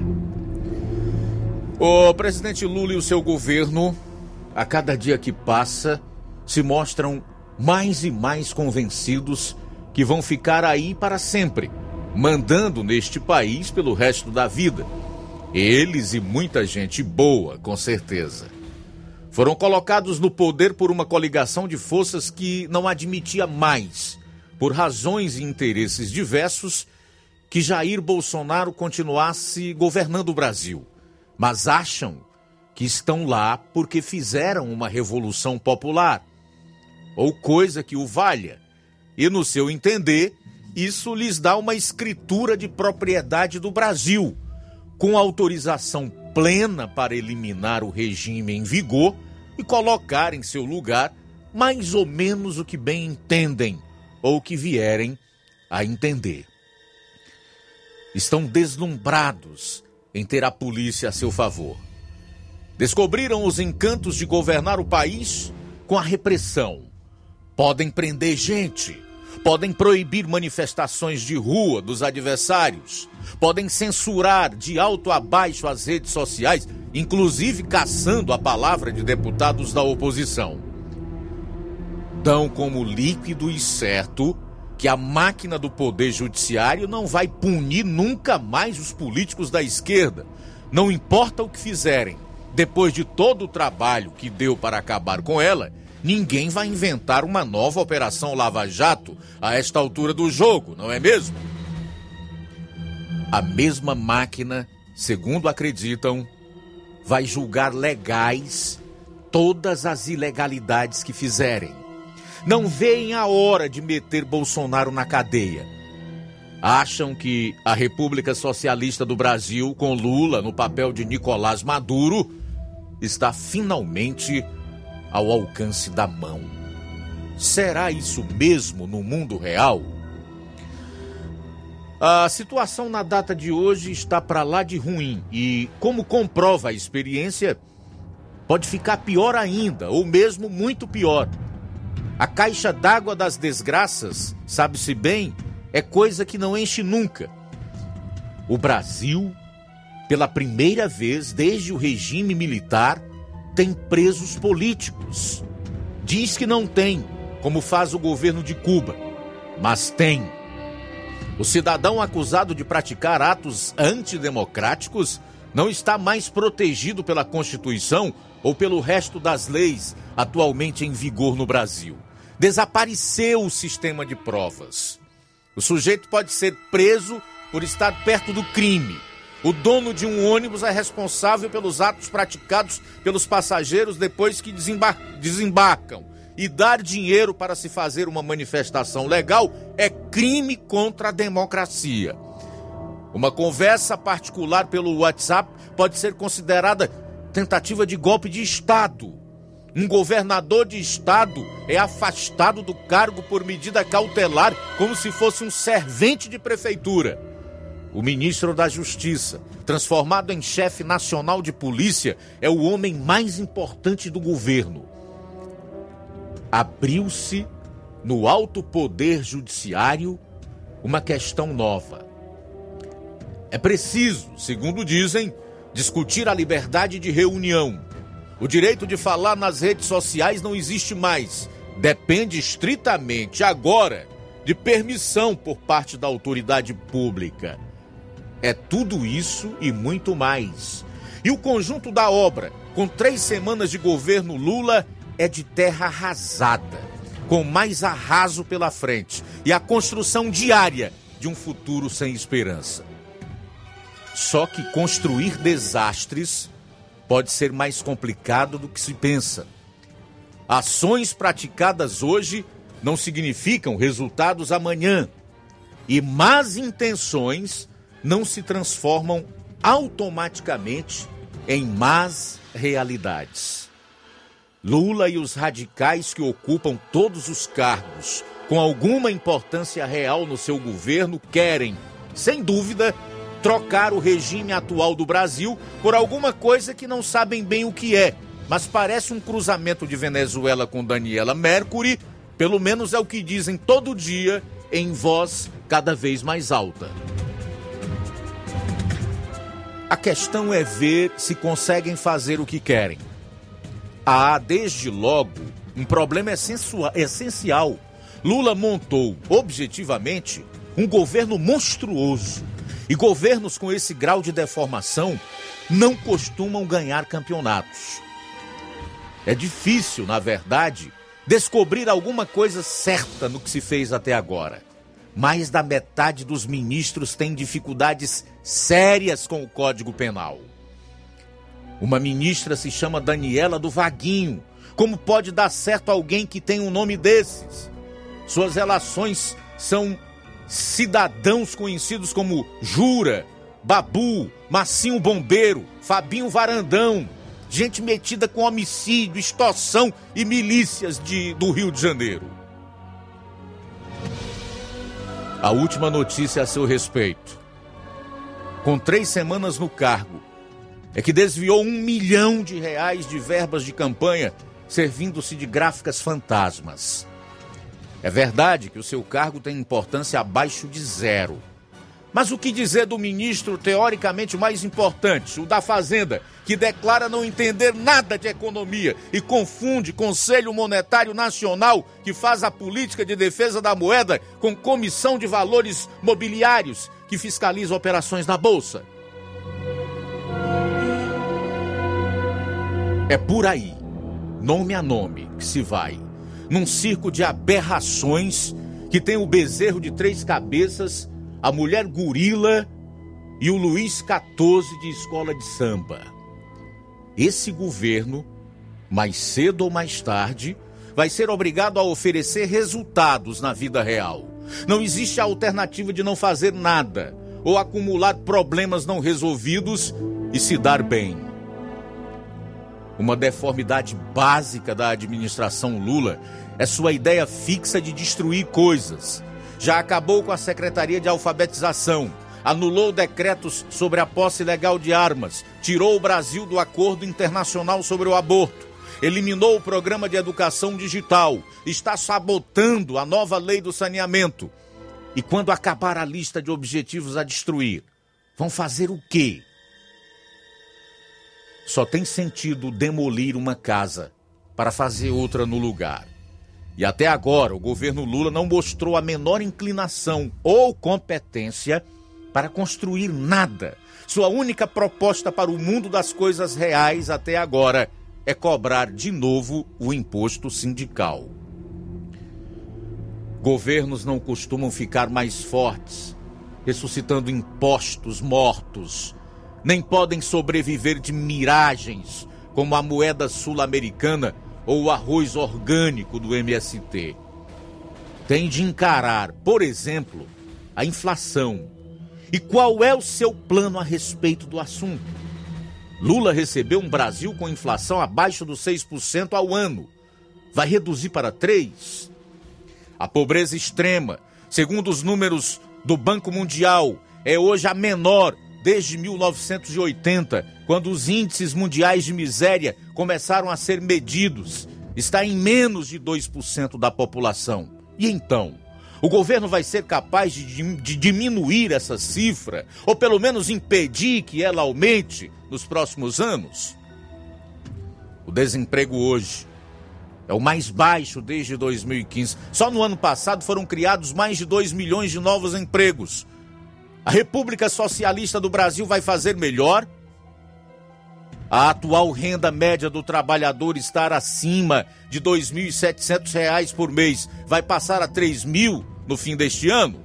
O presidente Lula e o seu governo, a cada dia que passa, se mostram mais e mais convencidos que vão ficar aí para sempre, mandando neste país pelo resto da vida. Eles e muita gente boa, com certeza. Foram colocados no poder por uma coligação de forças que não admitia mais, por razões e interesses diversos, que Jair Bolsonaro continuasse governando o Brasil. Mas acham que estão lá porque fizeram uma revolução popular, ou coisa que o valha e, no seu entender, isso lhes dá uma escritura de propriedade do Brasil, com autorização plena para eliminar o regime em vigor e colocar em seu lugar mais ou menos o que bem entendem ou que vierem a entender. Estão deslumbrados em ter a polícia a seu favor. Descobriram os encantos de governar o país com a repressão. Podem prender gente, podem proibir manifestações de rua dos adversários, podem censurar de alto a baixo as redes sociais, inclusive caçando a palavra de deputados da oposição. Dão como líquido e certo que a máquina do poder judiciário não vai punir nunca mais os políticos da esquerda, não importa o que fizerem. Depois de todo o trabalho que deu para acabar com ela, Ninguém vai inventar uma nova Operação Lava Jato a esta altura do jogo, não é mesmo? A mesma máquina, segundo acreditam, vai julgar legais todas as ilegalidades que fizerem. Não veem a hora de meter Bolsonaro na cadeia. Acham que a República Socialista do Brasil, com Lula no papel de Nicolás Maduro, está finalmente ao alcance da mão. Será isso mesmo no mundo real? A situação na data de hoje está para lá de ruim e, como comprova a experiência, pode ficar pior ainda, ou mesmo muito pior. A caixa d'água das desgraças, sabe-se bem, é coisa que não enche nunca. O Brasil pela primeira vez desde o regime militar, tem presos políticos. Diz que não tem, como faz o governo de Cuba, mas tem. O cidadão acusado de praticar atos antidemocráticos não está mais protegido pela Constituição ou pelo resto das leis atualmente em vigor no Brasil. Desapareceu o sistema de provas. O sujeito pode ser preso por estar perto do crime. O dono de um ônibus é responsável pelos atos praticados pelos passageiros depois que desembar desembarcam. E dar dinheiro para se fazer uma manifestação legal é crime contra a democracia. Uma conversa particular pelo WhatsApp pode ser considerada tentativa de golpe de Estado. Um governador de Estado é afastado do cargo por medida cautelar como se fosse um servente de prefeitura. O ministro da Justiça, transformado em chefe nacional de polícia, é o homem mais importante do governo. Abriu-se no alto poder judiciário uma questão nova é preciso, segundo dizem, discutir a liberdade de reunião. O direito de falar nas redes sociais não existe mais. Depende estritamente agora de permissão por parte da autoridade pública. É tudo isso e muito mais. E o conjunto da obra, com três semanas de governo Lula, é de terra arrasada, com mais arraso pela frente e a construção diária de um futuro sem esperança. Só que construir desastres pode ser mais complicado do que se pensa. Ações praticadas hoje não significam resultados amanhã. E más intenções não se transformam automaticamente em más realidades. Lula e os radicais que ocupam todos os cargos com alguma importância real no seu governo querem, sem dúvida, trocar o regime atual do Brasil por alguma coisa que não sabem bem o que é, mas parece um cruzamento de Venezuela com Daniela Mercury, pelo menos é o que dizem todo dia em voz cada vez mais alta. A questão é ver se conseguem fazer o que querem. Há, desde logo, um problema essencial. Lula montou, objetivamente, um governo monstruoso e governos com esse grau de deformação não costumam ganhar campeonatos. É difícil, na verdade, descobrir alguma coisa certa no que se fez até agora. Mais da metade dos ministros tem dificuldades sérias com o Código Penal. Uma ministra se chama Daniela do Vaguinho. Como pode dar certo alguém que tem um nome desses? Suas relações são cidadãos conhecidos como Jura, Babu, Massinho Bombeiro, Fabinho Varandão, gente metida com homicídio, extorsão e milícias de, do Rio de Janeiro. A última notícia a seu respeito. Com três semanas no cargo, é que desviou um milhão de reais de verbas de campanha, servindo-se de gráficas fantasmas. É verdade que o seu cargo tem importância abaixo de zero. Mas o que dizer do ministro teoricamente mais importante, o da Fazenda, que declara não entender nada de economia e confunde Conselho Monetário Nacional, que faz a política de defesa da moeda, com Comissão de Valores Mobiliários, que fiscaliza operações na Bolsa? É por aí, nome a nome, que se vai num circo de aberrações que tem o bezerro de três cabeças, a mulher gorila e o Luiz XIV de escola de samba. Esse governo, mais cedo ou mais tarde, vai ser obrigado a oferecer resultados na vida real. Não existe a alternativa de não fazer nada ou acumular problemas não resolvidos e se dar bem. Uma deformidade básica da administração Lula é sua ideia fixa de destruir coisas. Já acabou com a Secretaria de Alfabetização, anulou decretos sobre a posse legal de armas, tirou o Brasil do Acordo Internacional sobre o Aborto, eliminou o programa de educação digital, está sabotando a nova lei do saneamento. E quando acabar a lista de objetivos a destruir, vão fazer o quê? Só tem sentido demolir uma casa para fazer outra no lugar. E até agora, o governo Lula não mostrou a menor inclinação ou competência para construir nada. Sua única proposta para o mundo das coisas reais até agora é cobrar de novo o imposto sindical. Governos não costumam ficar mais fortes, ressuscitando impostos mortos, nem podem sobreviver de miragens como a moeda sul-americana ou o arroz orgânico do MST. Tem de encarar, por exemplo, a inflação. E qual é o seu plano a respeito do assunto? Lula recebeu um Brasil com inflação abaixo dos 6% ao ano. Vai reduzir para 3%? A pobreza extrema, segundo os números do Banco Mundial, é hoje a menor desde 1980, quando os índices mundiais de miséria começaram a ser medidos. Está em menos de 2% da população. E então? O governo vai ser capaz de, de, diminuir essa cifra, ou pelo menos impedir que ela aumente nos próximos anos? O desemprego hoje é o mais baixo desde 2015. Só no ano passado foram criados mais de 2 milhões de novos empregos. A República Socialista do Brasil vai fazer melhor? A atual renda média do trabalhador estar acima de R$ 2.700 por mês vai passar a R$ 3.000 no fim deste ano?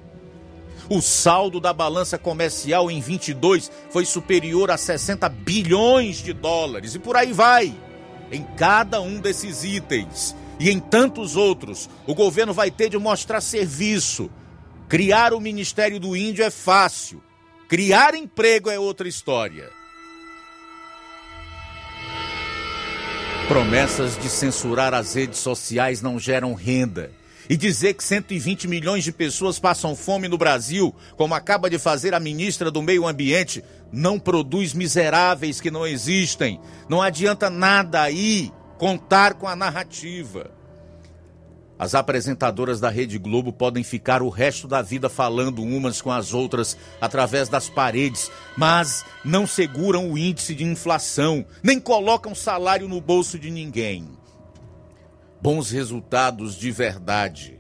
O saldo da balança comercial em 22 foi superior a 60 bilhões de dólares e por aí vai. Em cada um desses itens e em tantos outros, o governo vai ter de mostrar serviço. Criar o Ministério do Índio é fácil, criar emprego é outra história. Promessas de censurar as redes sociais não geram renda. E dizer que 120 milhões de pessoas passam fome no Brasil, como acaba de fazer a ministra do Meio Ambiente, não produz miseráveis que não existem. Não adianta nada aí contar com a narrativa. As apresentadoras da Rede Globo podem ficar o resto da vida falando umas com as outras através das paredes, mas não seguram o índice de inflação, nem colocam salário no bolso de ninguém. Bons resultados de verdade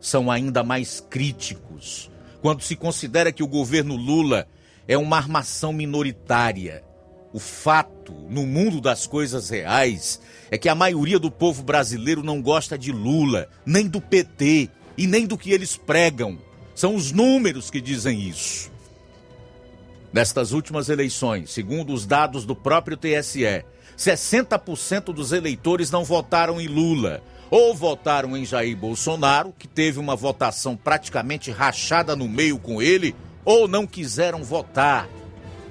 são ainda mais críticos quando se considera que o governo Lula é uma armação minoritária. O fato, no mundo das coisas reais, é que a maioria do povo brasileiro não gosta de Lula, nem do PT e nem do que eles pregam. São os números que dizem isso. Nestas últimas eleições, segundo os dados do próprio TSE, 60% dos eleitores não votaram em Lula, ou votaram em Jair Bolsonaro, que teve uma votação praticamente rachada no meio com ele, ou não quiseram votar.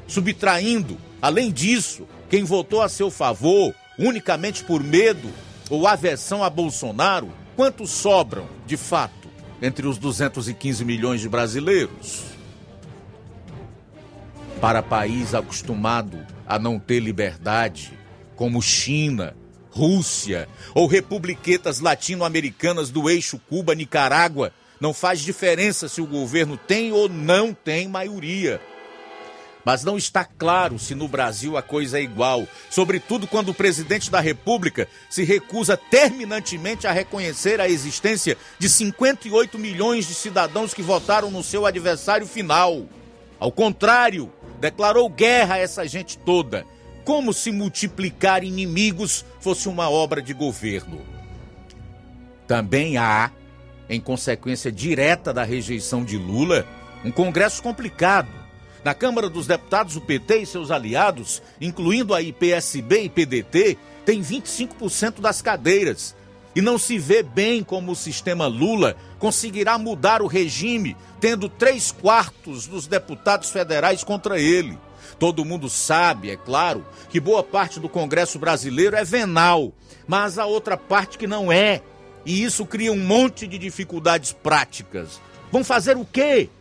Subtraindo, além disso, quem votou a seu favor unicamente por medo ou aversão a Bolsonaro, quantos sobram, de fato, entre os 215 milhões de brasileiros? Para país acostumado a não ter liberdade, como China, Rússia ou republiquetas latino-americanas do eixo Cuba-Nicarágua, não faz diferença se o governo tem ou não tem maioria. Mas não está claro se no Brasil a coisa é igual, sobretudo quando o presidente da República se recusa terminantemente a reconhecer a existência de 58 milhões de cidadãos que votaram no seu adversário final. Ao contrário, declarou guerra a essa gente toda, como se multiplicar inimigos fosse uma obra de governo. Também há, em consequência direta da rejeição de Lula, um Congresso complicado na Câmara dos Deputados, o PT e seus aliados, incluindo a IPSB e PDT, tem 25% das cadeiras. E não se vê bem como o sistema Lula conseguirá mudar o regime, tendo três quartos dos deputados federais contra ele. Todo mundo sabe, é claro, que boa parte do Congresso brasileiro é venal, mas há outra parte que não é. E isso cria um monte de dificuldades práticas. Vão fazer o quê?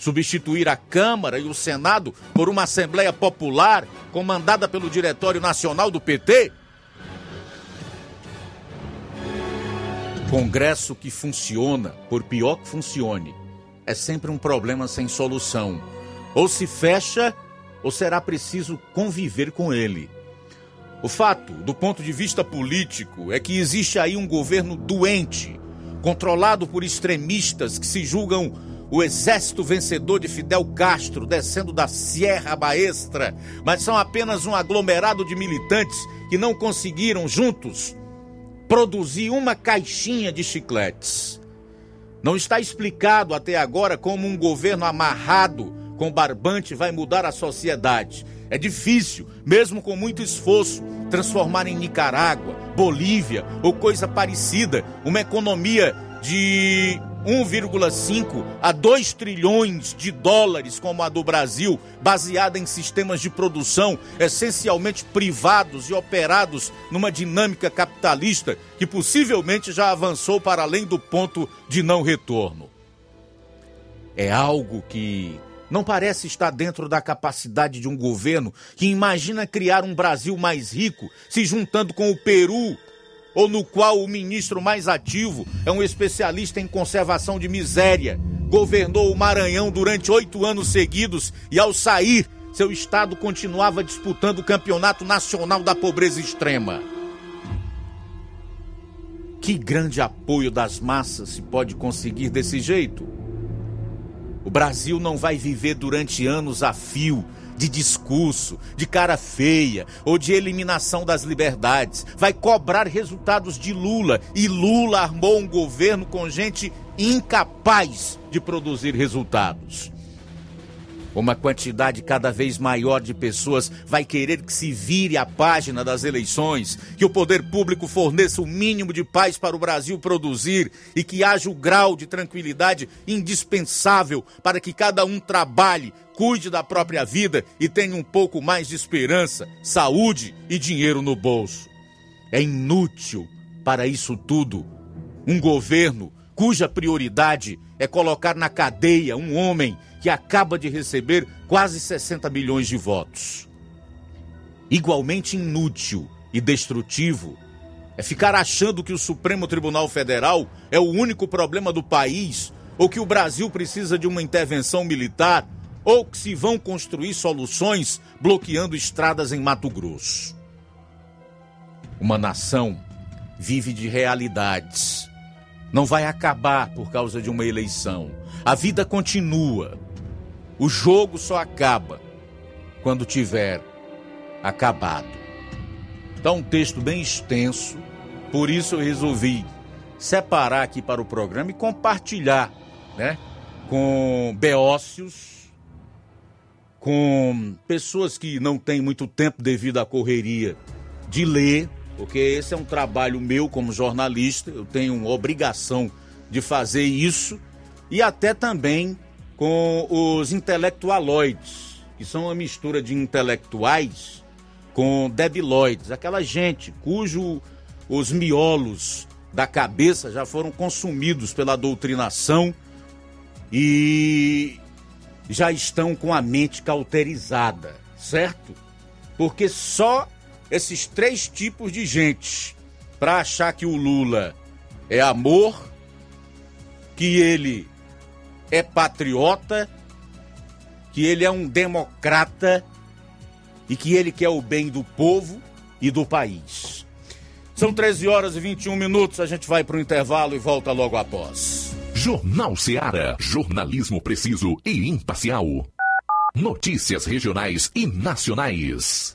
Substituir a Câmara e o Senado por uma Assembleia Popular comandada pelo Diretório Nacional do PT? Congresso que funciona, por pior que funcione, é sempre um problema sem solução. Ou se fecha ou será preciso conviver com ele? O fato, do ponto de vista político, é que existe aí um governo doente, controlado por extremistas que se julgam o exército vencedor de Fidel Castro descendo da Sierra Maestra, mas são apenas um aglomerado de militantes que não conseguiram juntos produzir uma caixinha de chicletes. Não está explicado até agora como um governo amarrado com barbante vai mudar a sociedade. É difícil, mesmo com muito esforço, transformar em Nicarágua, Bolívia ou coisa parecida uma economia de 1,5 a 2 trilhões de dólares, como a do Brasil, baseada em sistemas de produção essencialmente privados e operados numa dinâmica capitalista que possivelmente já avançou para além do ponto de não retorno. É algo que não parece estar dentro da capacidade de um governo que imagina criar um Brasil mais rico, se juntando com o Peru, ou no qual o ministro mais ativo é um especialista em conservação de miséria. Governou o Maranhão durante oito anos seguidos e, ao sair, seu estado continuava disputando o campeonato nacional da pobreza extrema. Que grande apoio das massas se pode conseguir desse jeito? O Brasil não vai viver durante anos a fio de discurso, de cara feia ou de eliminação das liberdades. Vai cobrar resultados de Lula e Lula armou um governo com gente incapaz de produzir resultados. Uma quantidade cada vez maior de pessoas vai querer que se vire a página das eleições, que o poder público forneça o mínimo de paz para o Brasil produzir e que haja o grau de tranquilidade indispensável para que cada um trabalhe, cuide da própria vida e tenha um pouco mais de esperança, saúde e dinheiro no bolso. É inútil para isso tudo um governo cuja prioridade é colocar na cadeia um homem que acaba de receber quase 60 milhões de votos. Igualmente inútil e destrutivo é ficar achando que o Supremo Tribunal Federal é o único problema do país, ou que o Brasil precisa de uma intervenção militar, ou que se vão construir soluções bloqueando estradas em Mato Grosso. Uma nação vive de realidades. Não vai acabar por causa de uma eleição. A vida continua. O jogo só acaba quando tiver acabado. Está um texto bem extenso, por isso eu resolvi separar aqui para o programa e compartilhar, né? Com beócios, com pessoas que não têm muito tempo devido à correria de ler, porque esse é um trabalho meu como jornalista, eu tenho obrigação de fazer isso e até também com os intelectualoides, que são uma mistura de intelectuais com debiloides, aquela gente cujo os miolos da cabeça já foram consumidos pela doutrinação e já estão com a mente cauterizada, certo? Porque só esses três tipos de gente para achar que o Lula é amor, que ele é patriota, que ele é um democrata e que ele quer o bem do povo e do país. São 13 horas e 21 minutos, a gente vai para o intervalo e volta logo após. Jornal Seara. Jornalismo preciso e imparcial. Notícias regionais e nacionais.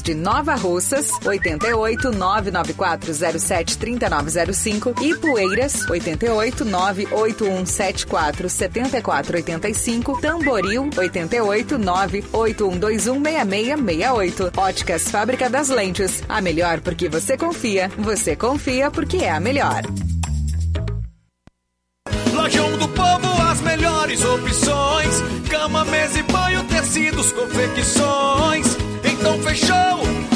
de Nova Russas, 88 99407 3905 e Poeiras, 88 98174 7485, Tamboril, 88 98121 6668. Óticas Fábrica das Lentes. A melhor porque você confia. Você confia porque é a melhor. Lojão do Povo, as melhores opções: cama, mesa e banho, tecidos, confecções. Então fechou,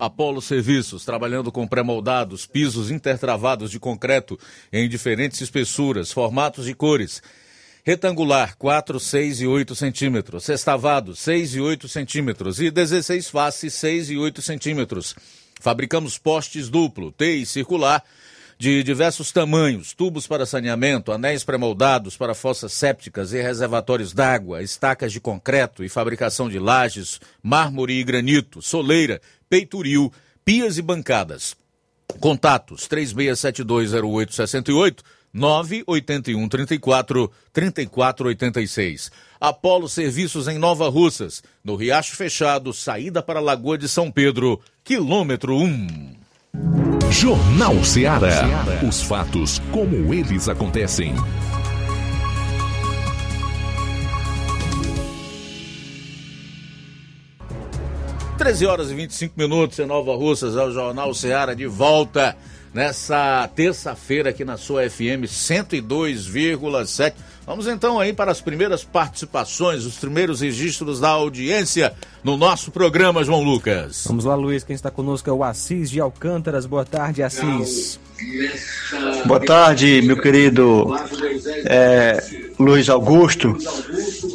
Apolo Serviços, trabalhando com pré-moldados, pisos intertravados de concreto em diferentes espessuras, formatos e cores. Retangular, 4, 6 e 8 centímetros. Sextavado, 6 e 8 centímetros. E 16 faces, 6 e 8 centímetros. Fabricamos postes duplo, T e circular, de diversos tamanhos, tubos para saneamento, anéis pré-moldados para fossas sépticas e reservatórios d'água, estacas de concreto e fabricação de lajes, mármore e granito, soleira, peitoril, pias e bancadas. Contatos 36720868 981 34 3486. Apolo Serviços em Nova Russas, no Riacho Fechado, saída para a Lagoa de São Pedro, quilômetro 1. Jornal Ceará. Os fatos como eles acontecem. Treze horas e 25 minutos em Nova Russas, é o Jornal Ceará de volta nessa terça-feira aqui na sua FM 102,7. Vamos então aí para as primeiras participações, os primeiros registros da audiência no nosso programa, João Lucas. Vamos lá, Luiz. Quem está conosco é o Assis de Alcântaras. Boa tarde, Assis. Boa tarde, meu querido é, Luiz Augusto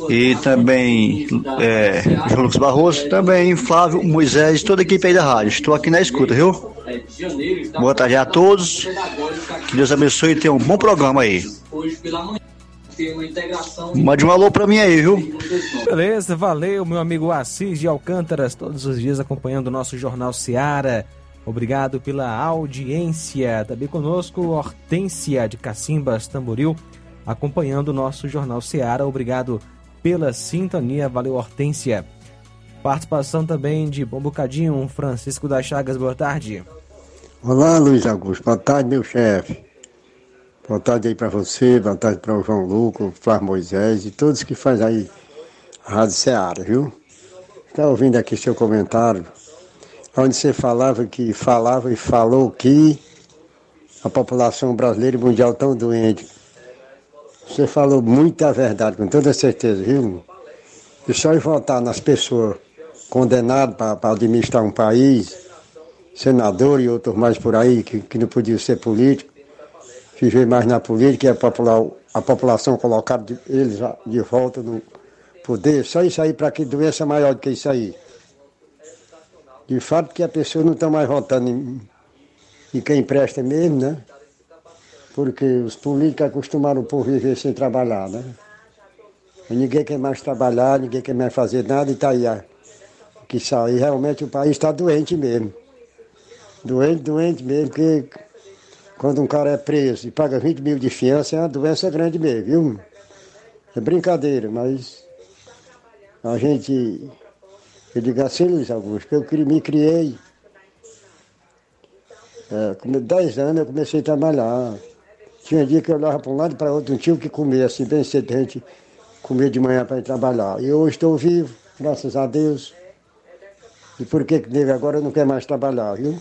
e também é, João Lucas Barroso, também Flávio Moisés, toda a equipe aí da rádio. Estou aqui na escuta, viu? Boa tarde a todos. Que Deus abençoe e tenha um bom programa aí. Mande um alô pra mim aí, viu? Beleza, valeu, meu amigo Assis de Alcântaras, todos os dias acompanhando o nosso Jornal Seara. Obrigado pela audiência. Também conosco, Hortência de Cacimbas, Tamboril, acompanhando o nosso Jornal Seara. Obrigado pela sintonia. Valeu, Hortência. Participação também de Bom Bocadinho, Francisco das Chagas. Boa tarde. Olá, Luiz Augusto. Boa tarde, meu chefe. Boa tarde aí para você, boa tarde para o João Lucas, Flávio Moisés e todos que fazem aí a Rádio Seara, viu? Está ouvindo aqui seu comentário, onde você falava que falava e falou que a população brasileira e mundial tão doente. Você falou muita verdade, com toda certeza, viu? E só em votar nas pessoas condenadas para administrar um país, senador e outros mais por aí, que, que não podiam ser políticos, viver mais na política e a, popular, a população colocar de, eles de volta no poder. Só isso aí, para que doença maior do que isso aí? De fato que a pessoa não está mais votando em, em quem presta mesmo, né? porque os políticos acostumaram o povo viver sem trabalhar, né? E ninguém quer mais trabalhar, ninguém quer mais fazer nada e está aí. Que sai. Realmente o país está doente mesmo. Doente, doente mesmo, porque quando um cara é preso e paga 20 mil de fiança, é uma doença grande mesmo, viu? É brincadeira, mas a gente. Eu digo assim, Luiz Augusto, que eu me criei. É, com 10 anos eu comecei a trabalhar. Tinha dia que eu olhava para um lado e para outro, não tinha o que comer, assim, bem cedo a gente comer de manhã para ir trabalhar. E hoje estou vivo, graças a Deus. E por que que agora não quero mais trabalhar, viu?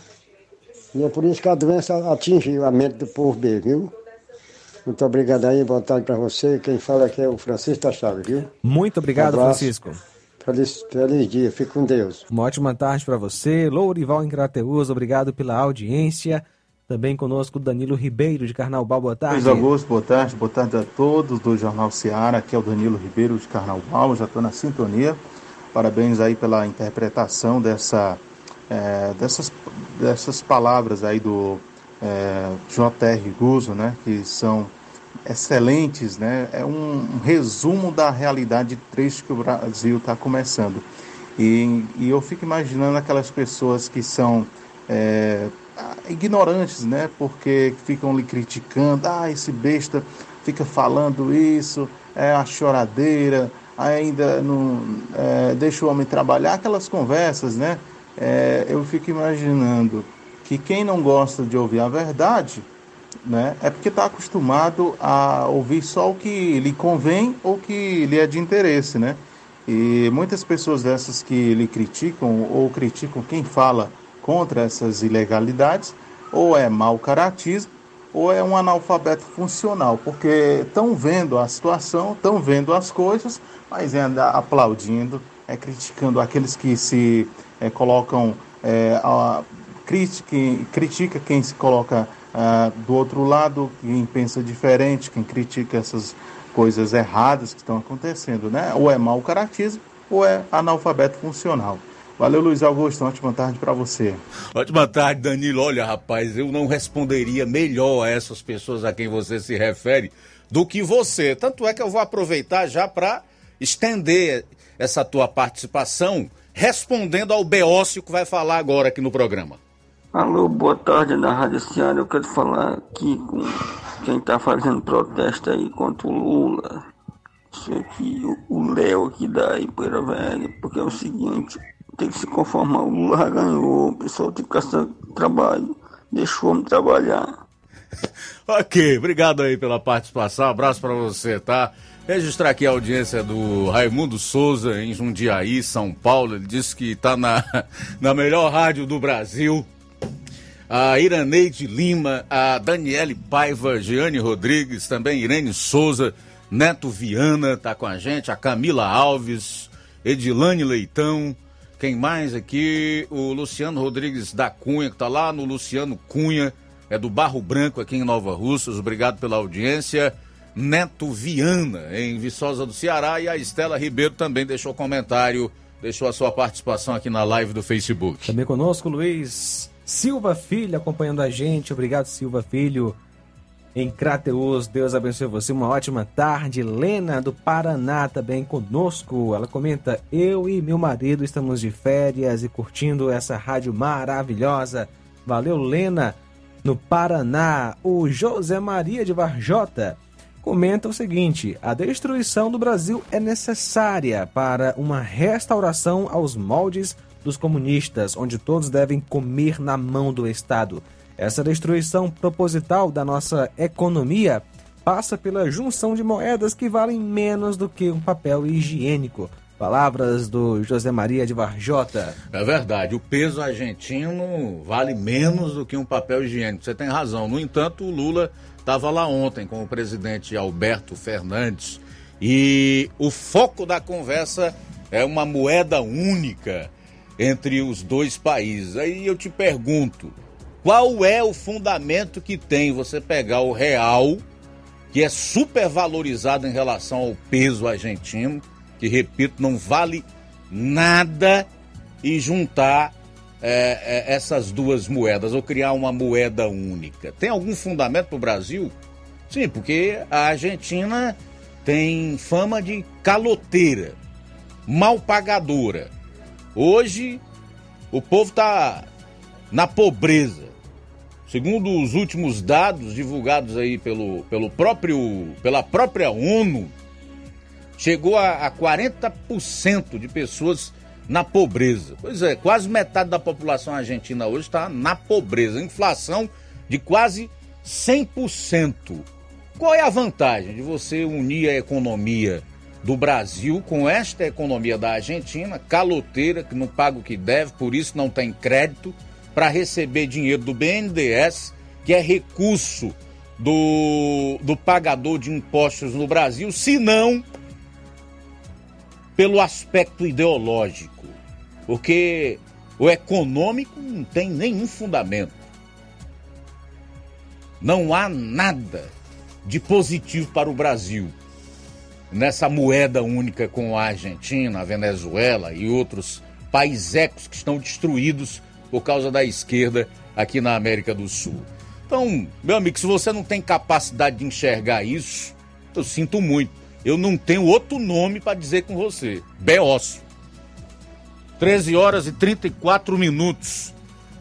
E é por isso que a doença atingiu a mente do povo mesmo, viu? Muito obrigado aí, boa tarde para você. Quem fala aqui é o Francisco da Chave, viu? Muito obrigado, Um. Francisco. Feliz, feliz dia, fique com Deus. Uma ótima tarde para você. Lourival em Crateus, obrigado pela audiência. Também conosco Danilo Ribeiro de Carnaubal, boa tarde. Luiz Augusto, boa tarde, boa tarde a todos do Jornal Seara, aqui é o Danilo Ribeiro de Carnaval, já estou na sintonia. Parabéns aí pela interpretação dessa, eh, dessas, dessas palavras aí do eh, J.R. Guzzo, né, que são excelentes, né, é um, um resumo da realidade triste que o Brasil está começando. E, e eu fico imaginando aquelas pessoas que são eh, ignorantes, né? Porque ficam lhe criticando, ah, esse besta fica falando isso, é a choradeira, ainda não é, deixa o homem trabalhar, aquelas conversas, né? É, eu fico imaginando que quem não gosta de ouvir a verdade, né, é porque está acostumado a ouvir só o que lhe convém ou que lhe é de interesse, né? E muitas pessoas dessas que lhe criticam ou criticam quem fala contra essas ilegalidades, ou é mau caratismo, ou é um analfabeto funcional, porque estão vendo a situação, estão vendo as coisas, mas ainda aplaudindo, é, criticando aqueles que se é, colocam, é, a, critica, critica quem se coloca ah, do outro lado, quem pensa diferente, quem critica essas coisas erradas que estão acontecendo, né? Ou é mau caratismo, ou é analfabeto funcional. Valeu, Luiz Augusto. Ótima tarde para você. Ótima tarde, Danilo. Olha, rapaz, eu não responderia melhor a essas pessoas a quem você se refere do que você. Tanto é que eu vou aproveitar já para estender essa tua participação respondendo ao Beócio que vai falar agora aqui no programa. Alô, boa tarde na Rádio Ceará. Eu quero falar aqui com quem está fazendo protesto aí contra o Lula. Isso aqui, o- Léo aqui da Ipoeira Velha, porque é o seguinte, tem que se conformar, o Lula já ganhou, o pessoal tem que caçar trabalho, deixa o homem trabalhar. *laughs* Ok, obrigado aí pela participação. Abraço para você, tá? Registrar aqui a audiência do Raimundo Souza em Jundiaí, São Paulo. Ele disse que tá na, *laughs* na melhor rádio do Brasil. A Iraneide Lima, a Daniele Paiva, Giane Rodrigues, também Irene Souza, Neto Viana tá com a gente, a Camila Alves, Edilane Leitão, quem mais aqui? O Luciano Rodrigues da Cunha, que tá lá no Luciano Cunha, é do Barro Branco aqui em Nova Russas, obrigado pela audiência. Neto Viana, em Viçosa do Ceará, e a Estela Ribeiro também deixou comentário, deixou a sua participação aqui na live do Facebook. Também conosco, Luiz Silva Filho, acompanhando a gente. Obrigado, Silva Filho. Em Crateus, Deus abençoe você. Uma ótima tarde. Lena, do Paraná, também conosco. Ela comenta: Eu e meu marido estamos de férias e curtindo essa rádio maravilhosa. Valeu, Lena. No Paraná, o José Maria de Varjota comenta o seguinte: a destruição do Brasil é necessária para uma restauração aos moldes dos comunistas, onde todos devem comer na mão do Estado. Essa destruição proposital da nossa economia passa pela junção de moedas que valem menos do que um papel higiênico. Palavras do José Maria de Varjota. É verdade, o peso argentino vale menos do que um papel higiênico. Você tem razão. No entanto, o Lula estava lá ontem com o presidente Alberto Fernandes e o foco da conversa é uma moeda única entre os dois países. Aí eu te pergunto, qual é o fundamento que tem você pegar o real, que é super valorizado em relação ao peso argentino, que repito, não vale nada, e juntar é, é, essas duas moedas ou criar uma moeda única? Tem algum fundamento para o Brasil? Sim, porque a Argentina tem fama de caloteira, mal pagadora. Hoje o povo está na pobreza. Segundo os últimos dados divulgados aí pelo, pelo próprio, pela própria ONU, chegou a, a 40% de pessoas na pobreza. Pois é, quase metade da população argentina hoje está na pobreza. Inflação de quase 100%. Qual é a vantagem de você unir a economia do Brasil com esta economia da Argentina, caloteira, que não paga o que deve, por isso não tem crédito, para receber dinheiro do BNDES, que é recurso do, do pagador de impostos no Brasil, se não pelo aspecto ideológico, porque o econômico não tem nenhum fundamento. Não há nada de positivo para o Brasil nessa moeda única com a Argentina, a Venezuela e outros países que estão destruídos por causa da esquerda aqui na América do Sul. Então, meu amigo, se você não tem capacidade de enxergar isso, eu sinto muito. Eu não tenho outro nome para dizer com você. Beócio. 13 horas e 34 minutos.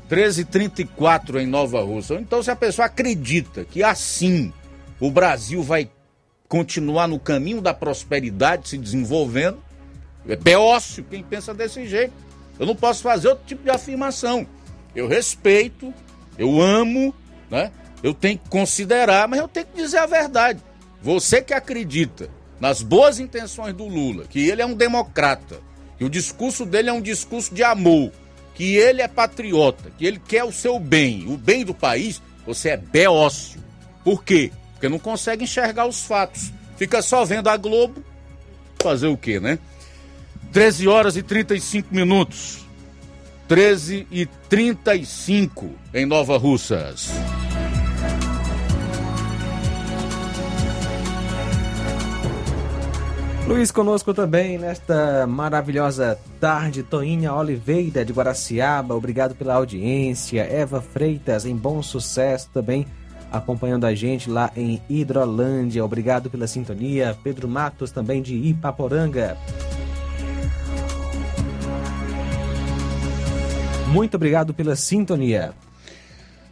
13 e 34 em Nova Rússia. Então, se a pessoa acredita que assim o Brasil vai continuar no caminho da prosperidade se desenvolvendo, é beócio quem pensa desse jeito. Eu não posso fazer outro tipo de afirmação. Eu respeito, eu amo, né? Eu tenho que considerar, mas eu tenho que dizer a verdade. Você que acredita nas boas intenções do Lula, que ele é um democrata, que o discurso dele é um discurso de amor, que ele é patriota, que ele quer o seu bem, o bem do país, você é beócio. Por quê? Porque não consegue enxergar os fatos. Fica só vendo a Globo. Fazer o quê, né? 13 horas e 35 minutos. 13 e 35 em Nova Russas. Luiz conosco também nesta maravilhosa tarde. Toinha Oliveira de Guaraciaba, obrigado pela audiência. Eva Freitas em bom sucesso também acompanhando a gente lá em Hidrolândia. Obrigado pela sintonia. Pedro Matos também de Ipaporanga. Muito obrigado pela sintonia.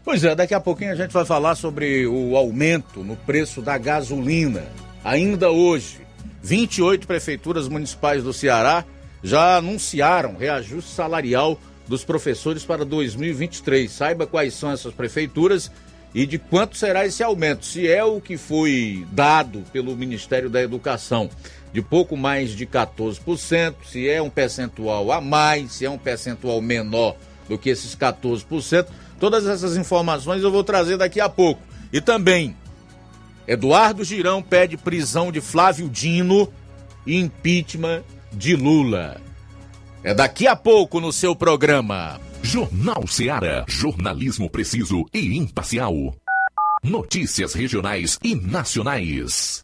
Pois é, daqui a pouquinho a gente vai falar sobre o aumento no preço da gasolina. Ainda hoje, 28 prefeituras municipais do Ceará já anunciaram reajuste salarial dos professores para 2023. Saiba quais são essas prefeituras e de quanto será esse aumento. Se é o que foi dado pelo Ministério da Educação, de pouco mais de 14%, se é um percentual a mais, se é um percentual menor do que esses 14%. Todas essas informações eu vou trazer daqui a pouco. E também Eduardo Girão pede prisão de Flávio Dino e impeachment de Lula. É daqui a pouco no seu programa. Jornal Seara. Jornalismo preciso e imparcial. Notícias regionais e nacionais.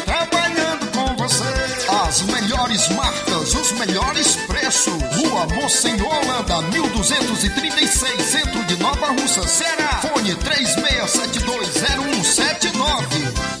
As melhores marcas, os melhores preços. Rua Mocenola Holanda, 1236, centro de Nova Russa, Ceará. Fone 36720179.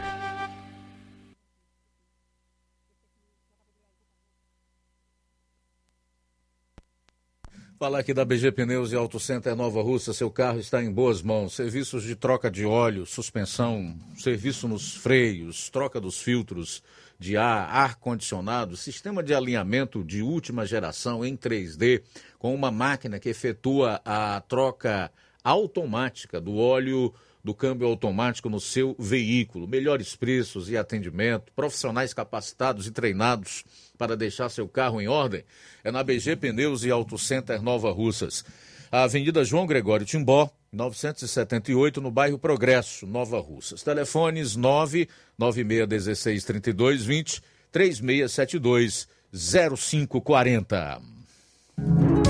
Falar aqui da BG Pneus e Auto Center Nova Russa, seu carro está em boas mãos. Serviços de troca de óleo, suspensão, serviço nos freios, troca dos filtros de ar, ar-condicionado, sistema de alinhamento de última geração em 3D, com uma máquina que efetua a troca automática do óleo do câmbio automático no seu veículo. Melhores preços e atendimento, profissionais capacitados e treinados para deixar seu carro em ordem é na BG Pneus e Auto Center Nova Russas. A Avenida João Gregório Timbó, 978, no bairro Progresso, Nova Russas. Telefones 996163220, 3672 0540.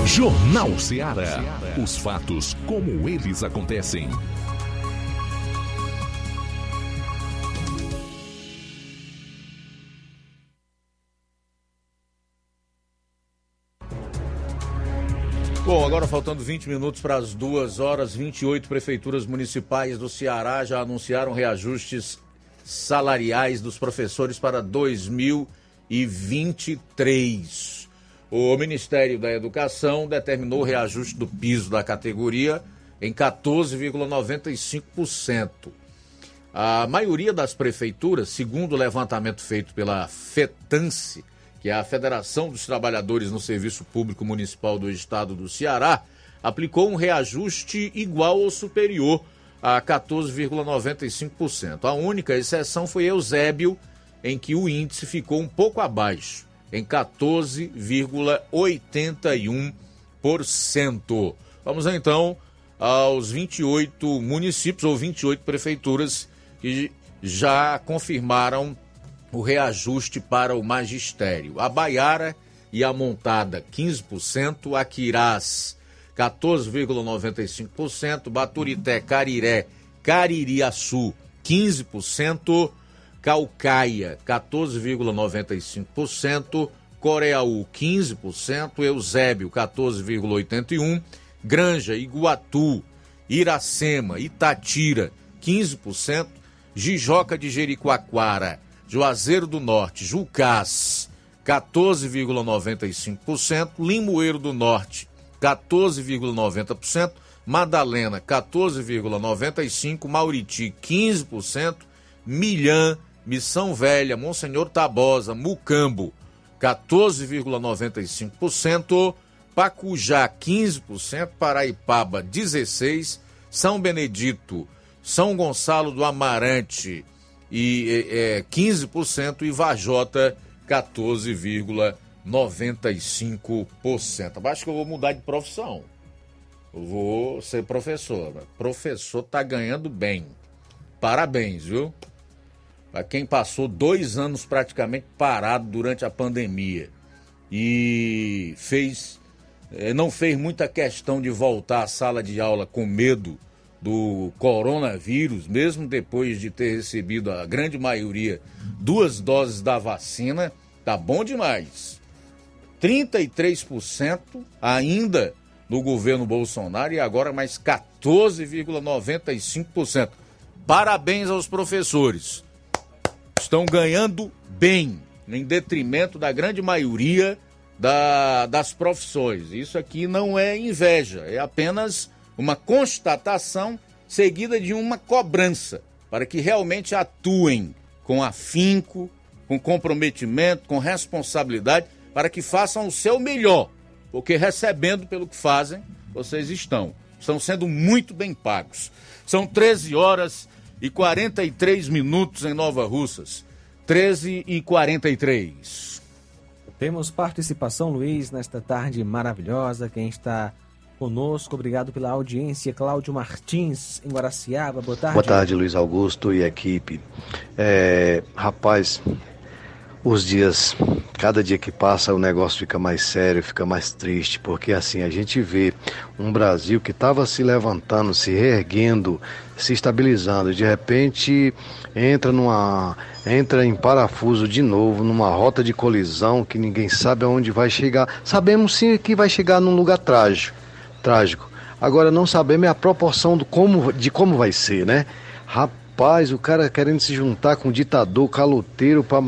Jornal Ceará. Os fatos como eles acontecem. Bom, agora faltando 20 minutos para as 2 horas, 28 prefeituras municipais do Ceará já anunciaram reajustes salariais dos professores para 2023. O Ministério da Educação determinou o reajuste do piso da categoria em 14,95%. A maioria das prefeituras, segundo o levantamento feito pela FETANCE, que é a Federação dos Trabalhadores no Serviço Público Municipal do Estado do Ceará, aplicou um reajuste igual ou superior a 14,95%. A única exceção foi Eusébio, em que o índice ficou um pouco abaixo, em 14,81%. Vamos então aos 28 municípios ou 28 prefeituras que já confirmaram o reajuste para o magistério. A Baiara e a Montada 15%, a Quirás 14,95%, Baturité, Cariré, Caririaçu 15%, Calcaia 14,95%, Coreaú 15%, Eusébio 14,81%, Granja, Iguatu, Iracema, Itatira 15%, Jijoca de Jericoacoara Juazeiro do Norte, Jucás, 14,95%, Limoeiro do Norte, 14,90%, Madalena, 14,95%, Mauriti, 15%, Milhã, Missão Velha, Monsenhor Tabosa, Mucambo, 14,95%, Pacujá, 15%, Paraipaba, 16%, São Benedito, São Gonçalo do Amarante, e é, 15% e Vajota 14,95%. Acho que eu vou mudar de profissão. Eu vou ser professor. Professor tá ganhando bem. Parabéns, viu? Para quem passou dois anos praticamente parado durante a pandemia e fez eh, não fez muita questão de voltar à sala de aula com medo do coronavírus, mesmo depois de ter recebido a grande maioria duas doses da vacina, tá bom demais. 33% ainda no governo Bolsonaro e agora mais 14,95%. Parabéns aos professores. Estão ganhando bem, em detrimento da grande maioria da, das profissões. Isso aqui não é inveja, é apenas uma constatação seguida de uma cobrança para que realmente atuem com afinco, com comprometimento, com responsabilidade, para que façam o seu melhor, porque recebendo pelo que fazem, vocês estão. Estão sendo muito bem pagos. São 13 horas e 43 minutos em Nova Russas. 13 e 43. Temos participação, Luiz, nesta tarde maravilhosa. Quem está conosco, obrigado pela audiência. Cláudio Martins, em Guaraciaba. Boa tarde. Boa tarde, Luiz Augusto e equipe. É, rapaz, os dias, cada dia que passa, o negócio fica mais sério, fica mais triste, porque assim a gente vê um Brasil que estava se levantando, se reerguendo, se estabilizando, de repente entra numa entra em parafuso de novo, numa rota de colisão que ninguém sabe aonde vai chegar. Sabemos sim que vai chegar num lugar trágico, trágico. Agora não sabemos a proporção do como, de como vai ser, né? Rapaz, o cara querendo se juntar com ditador caloteiro para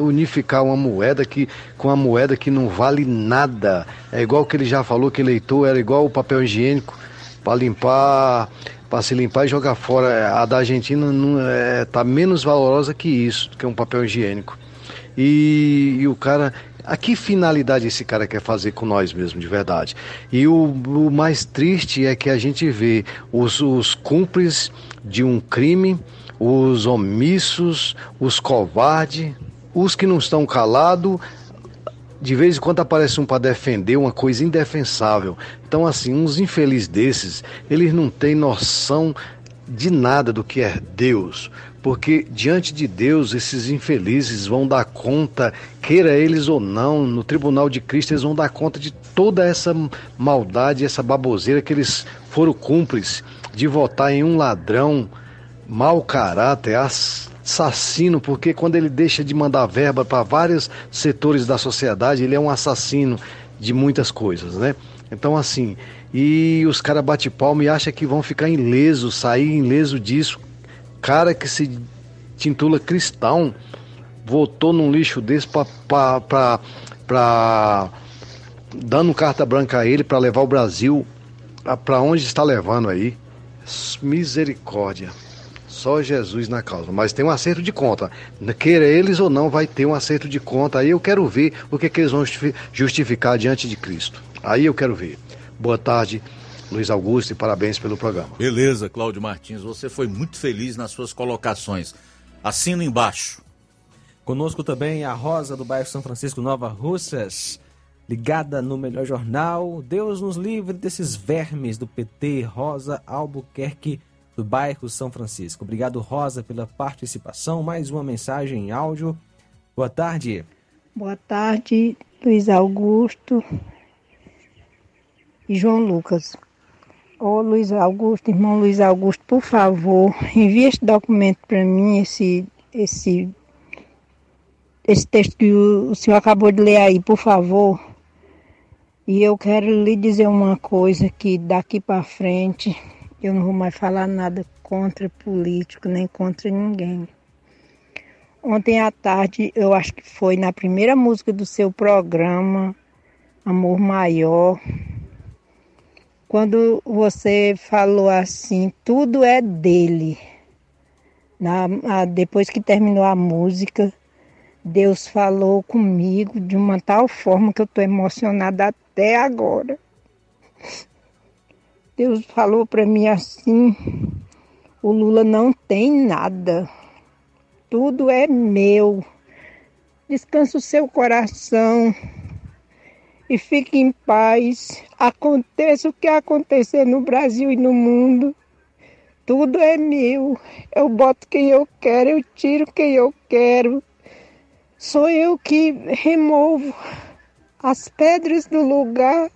unificar uma moeda que com uma moeda que não vale nada. É igual que ele já falou que eleitor era igual o papel higiênico para limpar para se limpar e jogar fora. A da Argentina não, é, tá menos valorosa que isso, que um papel higiênico. E, e, o cara. A que finalidade esse cara quer fazer com nós mesmo, de verdade? E o, o mais triste é que a gente vê os, os cúmplices de um crime, os omissos, os covardes, os que não estão calados, de vez em quando aparece um para defender uma coisa indefensável. Então, assim, uns infelizes desses, eles não têm noção de nada do que é Deus. Porque diante de Deus, esses infelizes vão dar conta, queira eles ou não, no tribunal de Cristo, eles vão dar conta de toda essa maldade, essa baboseira que eles foram cúmplices de votar em um ladrão, mau caráter, assassino, porque quando ele deixa de mandar verba para vários setores da sociedade, ele é um assassino de muitas coisas, né? Então, assim, e os caras bate palma e acham que vão ficar ileso, sair ileso disso. Cara que se tintula cristão, votou num lixo desse para dando carta branca a ele para levar o Brasil para onde está levando aí. Misericórdia. Só Jesus na causa. Mas tem um acerto de conta. Queira eles ou não, vai ter um acerto de conta. Aí eu quero ver o que, que eles vão justificar diante de Cristo. Aí eu quero ver. Boa tarde, Luiz Augusto, e parabéns pelo programa. Beleza, Cláudio Martins. Você foi muito feliz nas suas colocações. Assina embaixo. Conosco também a Rosa do bairro São Francisco Nova Russas, ligada no melhor jornal. Deus nos livre desses vermes do PT, Rosa Albuquerque do bairro São Francisco. Obrigado, Rosa, pela participação. Mais uma mensagem em áudio. Boa tarde. Boa tarde, Luiz Augusto e João Lucas. Ô Luiz Augusto, irmão Luiz Augusto, por favor, envie este documento para mim, esse, esse, esse texto que o, senhor acabou de ler aí, por favor. E eu quero lhe dizer uma coisa que daqui para frente eu não vou mais falar nada contra político, nem contra ninguém. Ontem à tarde, eu acho que foi na primeira música do seu programa, Amor Maior, quando você falou assim, tudo é dele. Na, a, depois que terminou a música, Deus falou comigo de uma tal forma que eu estou emocionada até agora. Deus falou para mim assim: o Lula não tem nada, tudo é meu. Descansa o seu coração e fique em paz. Aconteça o que acontecer no Brasil e no mundo, tudo é meu. Eu boto quem eu quero, eu tiro quem eu quero. Sou eu que removo as pedras do lugar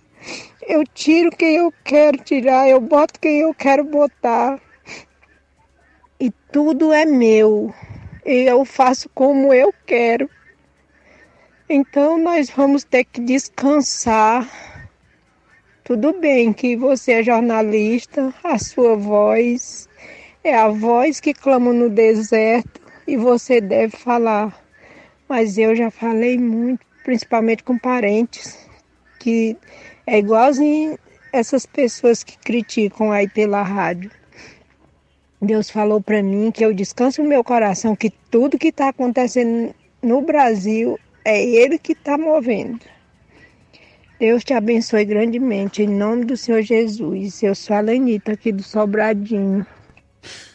Eu tiro quem eu quero tirar, eu boto quem eu quero botar. E tudo é meu. E eu faço como eu quero. Então nós vamos ter que descansar. Tudo bem que você é jornalista, a sua voz é a voz que clama no deserto e você deve falar. Mas eu já falei muito, principalmente com parentes, que é igualzinho essas pessoas que criticam aí pela rádio. Deus falou para mim que eu descanso no meu coração que tudo que está acontecendo no Brasil é Ele que está movendo. Deus te abençoe grandemente, em nome do Senhor Jesus. Eu sou a Lenita aqui do Sobradinho.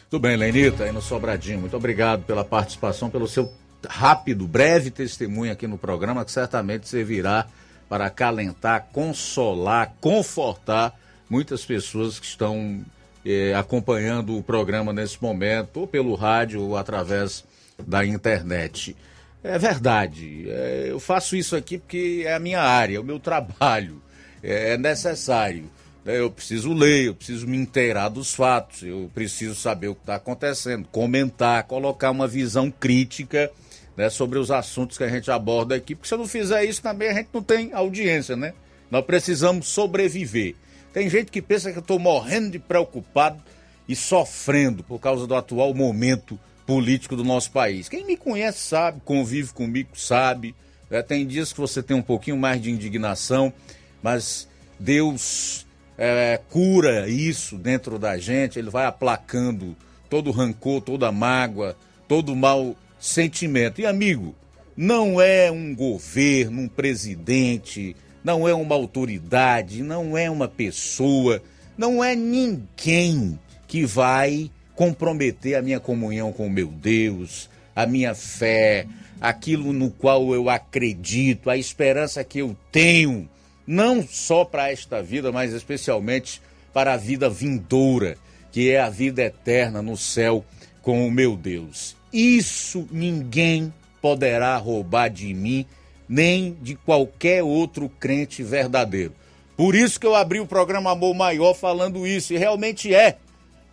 Tudo bem, Lenita, aí no Sobradinho. Muito obrigado pela participação, pelo seu rápido, breve testemunho aqui no programa, que certamente servirá para acalentar, consolar, confortar muitas pessoas que estão eh, acompanhando o programa nesse momento, ou pelo rádio, ou através da internet. É verdade, é, eu faço isso aqui porque é a minha área, é o meu trabalho, é, é necessário. Né? Eu preciso ler, eu preciso me inteirar dos fatos, eu preciso saber o que está acontecendo, comentar, colocar uma visão crítica né, sobre os assuntos que a gente aborda aqui, porque se eu não fizer isso também a gente não tem audiência, né? Nós precisamos sobreviver. Tem gente que pensa que eu estou morrendo de preocupado e sofrendo por causa do atual momento político do nosso país. Quem me conhece sabe, convive comigo sabe. Né? Tem dias que você tem um pouquinho mais de indignação, mas Deus é, cura isso dentro da gente, ele vai aplacando todo o rancor, toda a mágoa, todo o mau sentimento. E amigo, não é um governo, um presidente, não é uma autoridade, não é uma pessoa, não é ninguém que vai comprometer a minha comunhão com o meu Deus, a minha fé, aquilo no qual eu acredito, a esperança que eu tenho, não só para esta vida, mas especialmente para a vida vindoura, que é a vida eterna no céu com o meu Deus. Isso ninguém poderá roubar de mim nem de qualquer outro crente verdadeiro. Por isso que eu abri o programa Amor Maior falando isso, e realmente é.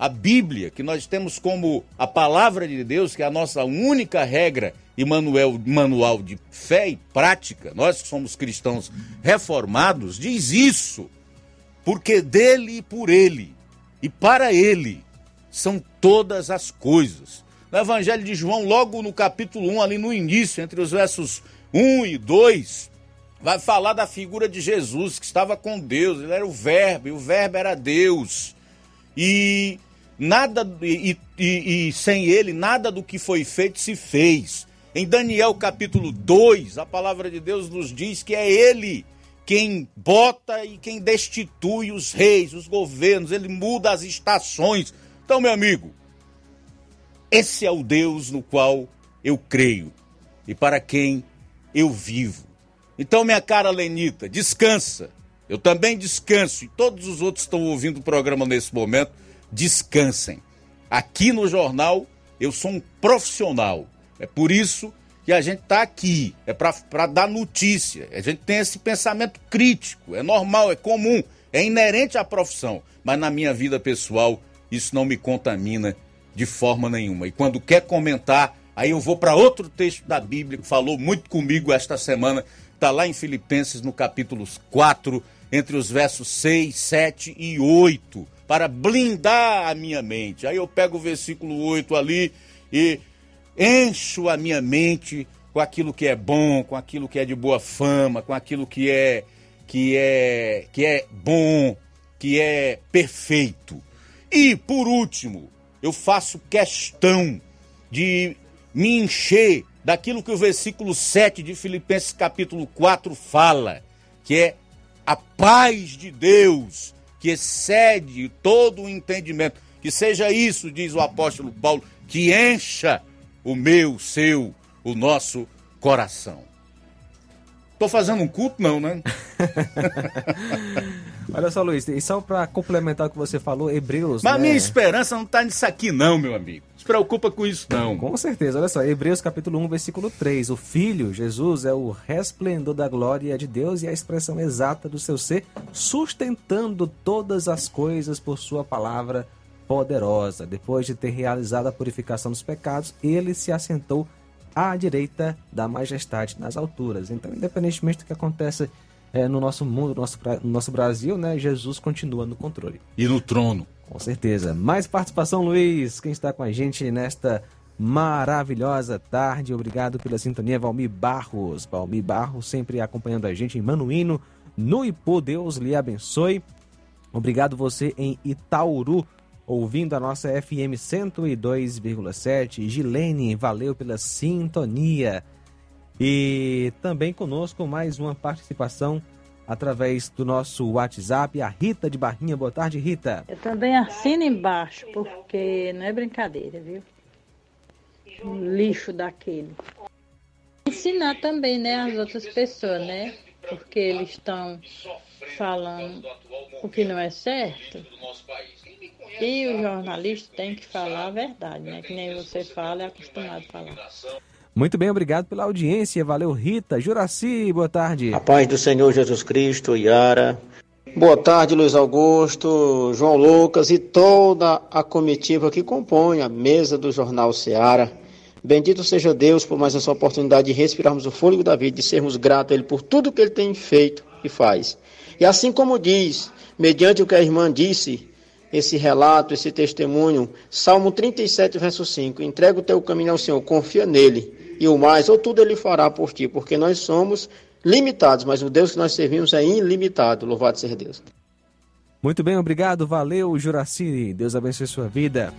A Bíblia, que nós temos como a palavra de Deus, que é a nossa única regra e manual, manual de fé e prática, nós que somos cristãos reformados, diz isso. Porque dele e por ele e para ele são todas as coisas. No Evangelho de João, logo no capítulo 1, ali no início, entre os versos 1 e 2, vai falar da figura de Jesus, que estava com Deus, ele era o Verbo, e o Verbo era Deus. E nada e, e, e, sem ele nada do que foi feito se fez. Em Daniel capítulo 2, a palavra de Deus nos diz que é ele quem bota e quem destitui os reis, os governos, ele muda as estações. Então, meu amigo, esse é o Deus no qual eu creio e para quem eu vivo. Então, minha cara Lenita, descansa. Eu também descanso e todos os outros estão ouvindo o programa nesse momento, descansem. Aqui no jornal, eu sou um profissional. É por isso que a gente está aqui. É para dar notícia. A gente tem esse pensamento crítico. É normal, é comum, é inerente à profissão. Mas na minha vida pessoal, isso não me contamina de forma nenhuma. E quando quer comentar, Aí eu vou para outro texto da Bíblia que falou muito comigo esta semana, está lá em Filipenses no capítulo 4, entre os versos 6, 7 e 8, para blindar a minha mente. Aí eu pego o versículo 8 ali e encho a minha mente com aquilo que é bom, com aquilo que é de boa fama, com aquilo que é que é que é bom, que é perfeito. E por último, eu faço questão de me encher daquilo que o versículo 7 de Filipenses capítulo 4 fala, que é a paz de Deus, que excede todo o entendimento. Que seja isso, diz o apóstolo Paulo, que encha o meu, o seu, o nosso coração. Tô fazendo um culto, não, né? *laughs* Olha só, Luiz, e só para complementar o que você falou, Hebreus. Mas né? minha esperança não tá nisso aqui, não, meu amigo. Preocupa com isso, não. Com certeza, olha só, Hebreus capítulo 1, versículo 3. O Filho, Jesus, é o resplendor da glória de Deus e a expressão exata do seu ser, sustentando todas as coisas por sua palavra poderosa. Depois de ter realizado a purificação dos pecados, ele se assentou à direita da majestade nas alturas. Então, independentemente do que acontece é, no nosso mundo, no nosso, no nosso Brasil, né, Jesus continua no controle. E no trono. Com certeza. Mais participação, Luiz. Quem está com a gente nesta maravilhosa tarde. Obrigado pela sintonia, Valmir Barros. Valmir Barros sempre acompanhando a gente em Manuíno. No Ipu, Deus lhe abençoe. Obrigado você em Itauru, ouvindo a nossa FM 102,7. Gilene, valeu pela sintonia. E também conosco mais uma participação através do nosso WhatsApp, a Rita de Barrinha. Boa tarde, Rita. Eu também assino embaixo, porque não é brincadeira, viu? Um lixo daquele. Ensinar também, né, as outras pessoas, né? Porque eles estão falando o que não é certo. E o jornalista tem que falar a verdade, né? Que nem você fala, é acostumado a falar. Muito bem, obrigado pela audiência. Valeu, Rita. Juraci, boa tarde. A paz do Senhor Jesus Cristo, Yara. Boa tarde, Luiz Augusto, João Lucas e toda a comitiva que compõe a mesa do Jornal Seara. Bendito seja Deus por mais essa oportunidade de respirarmos o fôlego da vida, de sermos gratos a Ele por tudo que Ele tem feito e faz. E assim como diz, mediante o que a irmã disse, esse relato, esse testemunho, Salmo 37, verso 5: entrega o teu caminho ao Senhor, confia nele e o mais, ou tudo ele fará por ti, porque nós somos limitados, mas o Deus que nós servimos é ilimitado. Louvado seja Deus. Muito bem, obrigado, valeu, Juraci. Deus abençoe sua vida.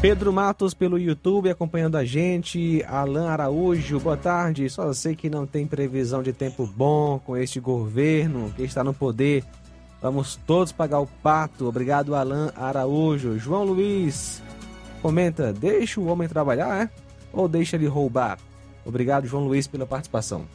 Pedro Matos pelo YouTube acompanhando a gente. Alan Araújo, boa tarde. Só sei que não tem previsão de tempo bom com este governo que está no poder. Vamos todos pagar o pato. Obrigado, Alan Araújo. João Luiz, Comenta, deixa o homem trabalhar, é? Ou deixa ele roubar? Obrigado, João Luiz, pela participação.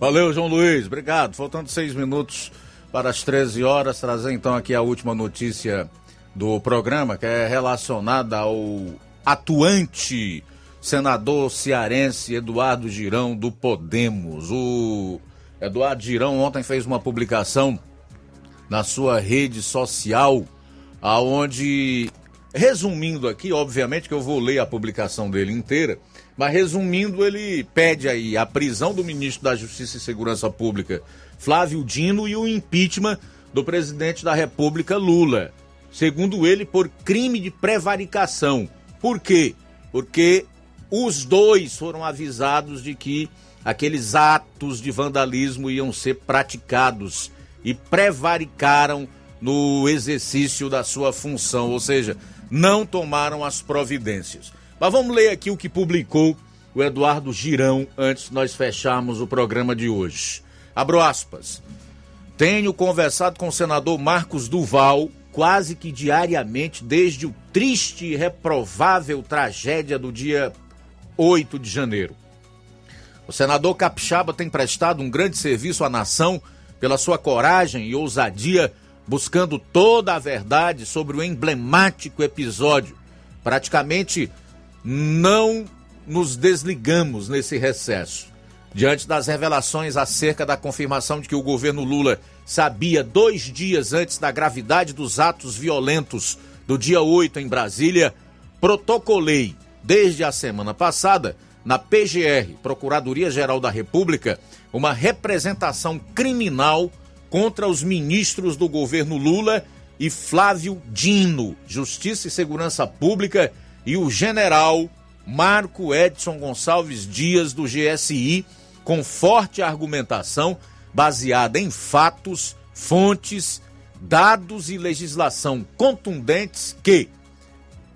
Valeu, João Luiz, obrigado. Faltando seis minutos para as 13 horas, trazer então aqui a última notícia do programa, que é relacionada ao atuante senador cearense Eduardo Girão do Podemos. O Eduardo Girão ontem fez uma publicação na sua rede social, aonde Resumindo aqui, obviamente que eu vou ler a publicação dele inteira, mas resumindo, ele pede aí a prisão do ministro da Justiça e Segurança Pública, Flávio Dino, e o impeachment do presidente da República, Lula. Segundo ele, por crime de prevaricação. Por quê? Porque os dois foram avisados de que aqueles atos de vandalismo iam ser praticados e prevaricaram no exercício da sua função, ou seja, não tomaram as providências. Mas vamos ler aqui o que publicou o Eduardo Girão antes de nós fecharmos o programa de hoje. Abro aspas. Tenho conversado com o senador Marcos Duval quase que diariamente desde o triste e reprovável tragédia do dia 8 de janeiro. O senador Capixaba tem prestado um grande serviço à nação pela sua coragem e ousadia buscando toda a verdade sobre o emblemático episódio. Praticamente não nos desligamos nesse recesso. Diante das revelações acerca da confirmação de que o governo Lula sabia dois dias antes da gravidade dos atos violentos do dia 8 em Brasília, protocolei, desde a semana passada, na PGR, Procuradoria-Geral da República, uma representação criminal contra os ministros do governo Lula e Flávio Dino, Justiça e Segurança Pública, e o general Marco Edson Gonçalves Dias, do GSI, com forte argumentação baseada em fatos, fontes, dados e legislação contundentes que,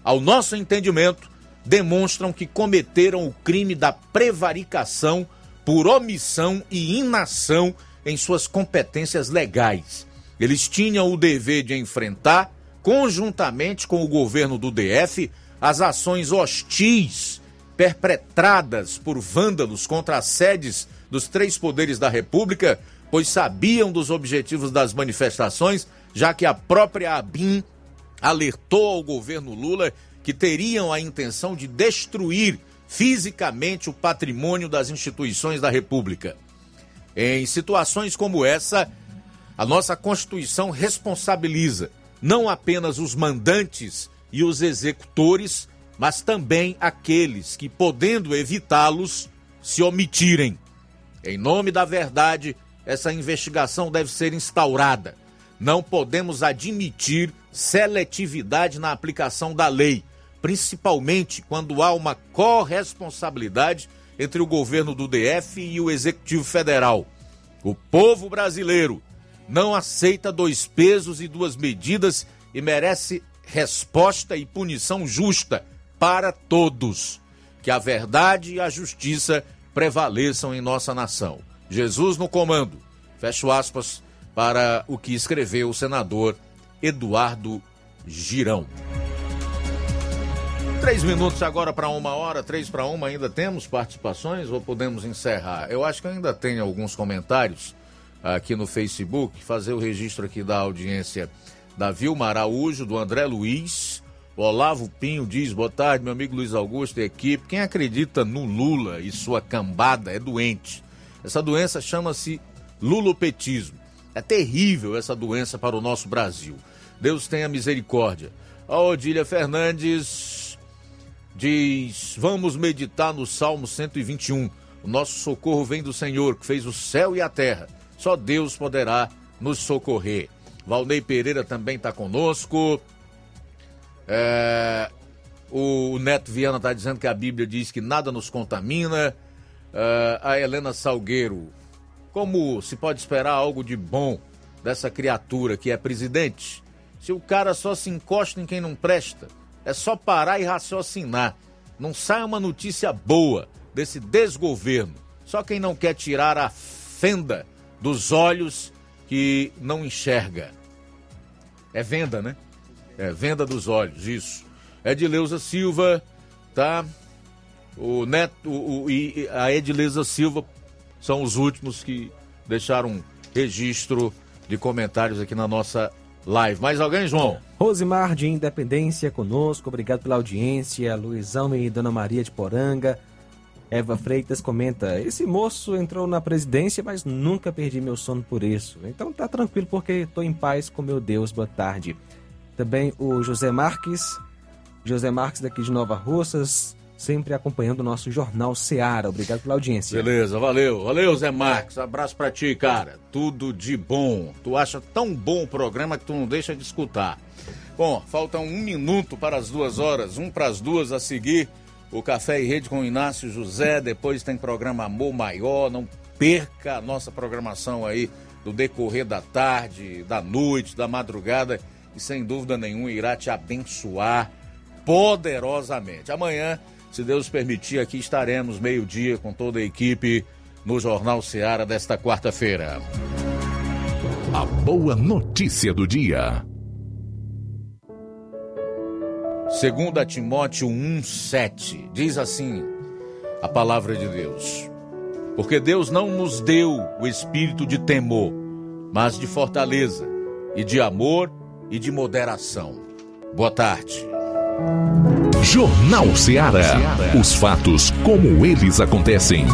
ao nosso entendimento, demonstram que cometeram o crime da prevaricação por omissão e inação em suas competências legais. Eles tinham o dever de enfrentar, conjuntamente com o governo do DF, as ações hostis perpetradas por vândalos contra as sedes dos três poderes da República, pois sabiam dos objetivos das manifestações, já que a própria ABIN alertou ao governo Lula que teriam a intenção de destruir fisicamente o patrimônio das instituições da República. Em situações como essa, a nossa Constituição responsabiliza não apenas os mandantes e os executores, mas também aqueles que, podendo evitá-los, se omitirem. Em nome da verdade, essa investigação deve ser instaurada. Não podemos admitir seletividade na aplicação da lei, principalmente quando há uma corresponsabilidade entre o governo do DF e o Executivo Federal. O povo brasileiro não aceita dois pesos e duas medidas e merece resposta e punição justa para todos. Que a verdade e a justiça prevaleçam em nossa nação. Jesus no comando. Fecho aspas para o que escreveu o senador Eduardo Girão. Três minutos agora para uma hora, três para uma, ainda temos participações ou podemos encerrar? Eu acho que ainda tem alguns comentários aqui no Facebook, fazer o registro aqui da audiência da Vilma Araújo, do André Luiz, o Olavo Pinho diz, boa tarde, meu amigo Luiz Augusto e equipe, quem acredita no Lula e sua cambada é doente. Essa doença chama-se lulopetismo. É terrível essa doença para o nosso Brasil. Deus tenha misericórdia. A Odília Fernandes diz: Vamos meditar no Salmo 121. O nosso socorro vem do Senhor, que fez o céu e a terra. Só Deus poderá nos socorrer. Valnei Pereira também está conosco. É, o Neto Viana está dizendo que a Bíblia diz que nada nos contamina. É, a Helena Salgueiro, como se pode esperar algo de bom dessa criatura que é presidente? Se o cara só se encosta em quem não presta, é só parar e raciocinar. Não sai uma notícia boa desse desgoverno. Só quem não quer tirar a fenda dos olhos que não enxerga. É venda, né? É, venda dos olhos, isso. Edileuza Silva, tá? O Neto o, e a Edileuza Silva são os últimos que deixaram registro de comentários aqui na nossa live. Mais alguém, João? Rosimar de Independência conosco, obrigado pela audiência. Luizão e Dona Maria de Poranga. Eva Freitas comenta: Esse moço entrou na presidência, mas nunca perdi meu sono por isso. Então tá tranquilo, porque estou em paz com meu Deus. Boa tarde. Também o José Marques, José Marques daqui de Nova Russas, sempre acompanhando o nosso Jornal Seara. Obrigado pela audiência. Beleza, valeu. Valeu, Zé Marques. Abraço pra ti, cara. Tudo de bom. Tu acha tão bom o programa que tu não deixa de escutar. Bom, faltam um minuto para as duas horas, um para as duas a seguir. O Café e Rede com Inácio José. Depois tem programa Amor Maior. Não perca a nossa programação aí do decorrer da tarde, da noite, da madrugada e sem dúvida nenhuma irá te abençoar poderosamente. Amanhã, se Deus permitir, aqui estaremos meio-dia com toda a equipe no Jornal Seara desta quarta-feira. A boa notícia do dia. Segunda Timóteo 1:7 diz assim: a palavra de Deus. Porque Deus não nos deu o espírito de temor, mas de fortaleza e de amor e de moderação. Boa tarde. Jornal Ceará. Os fatos como eles acontecem.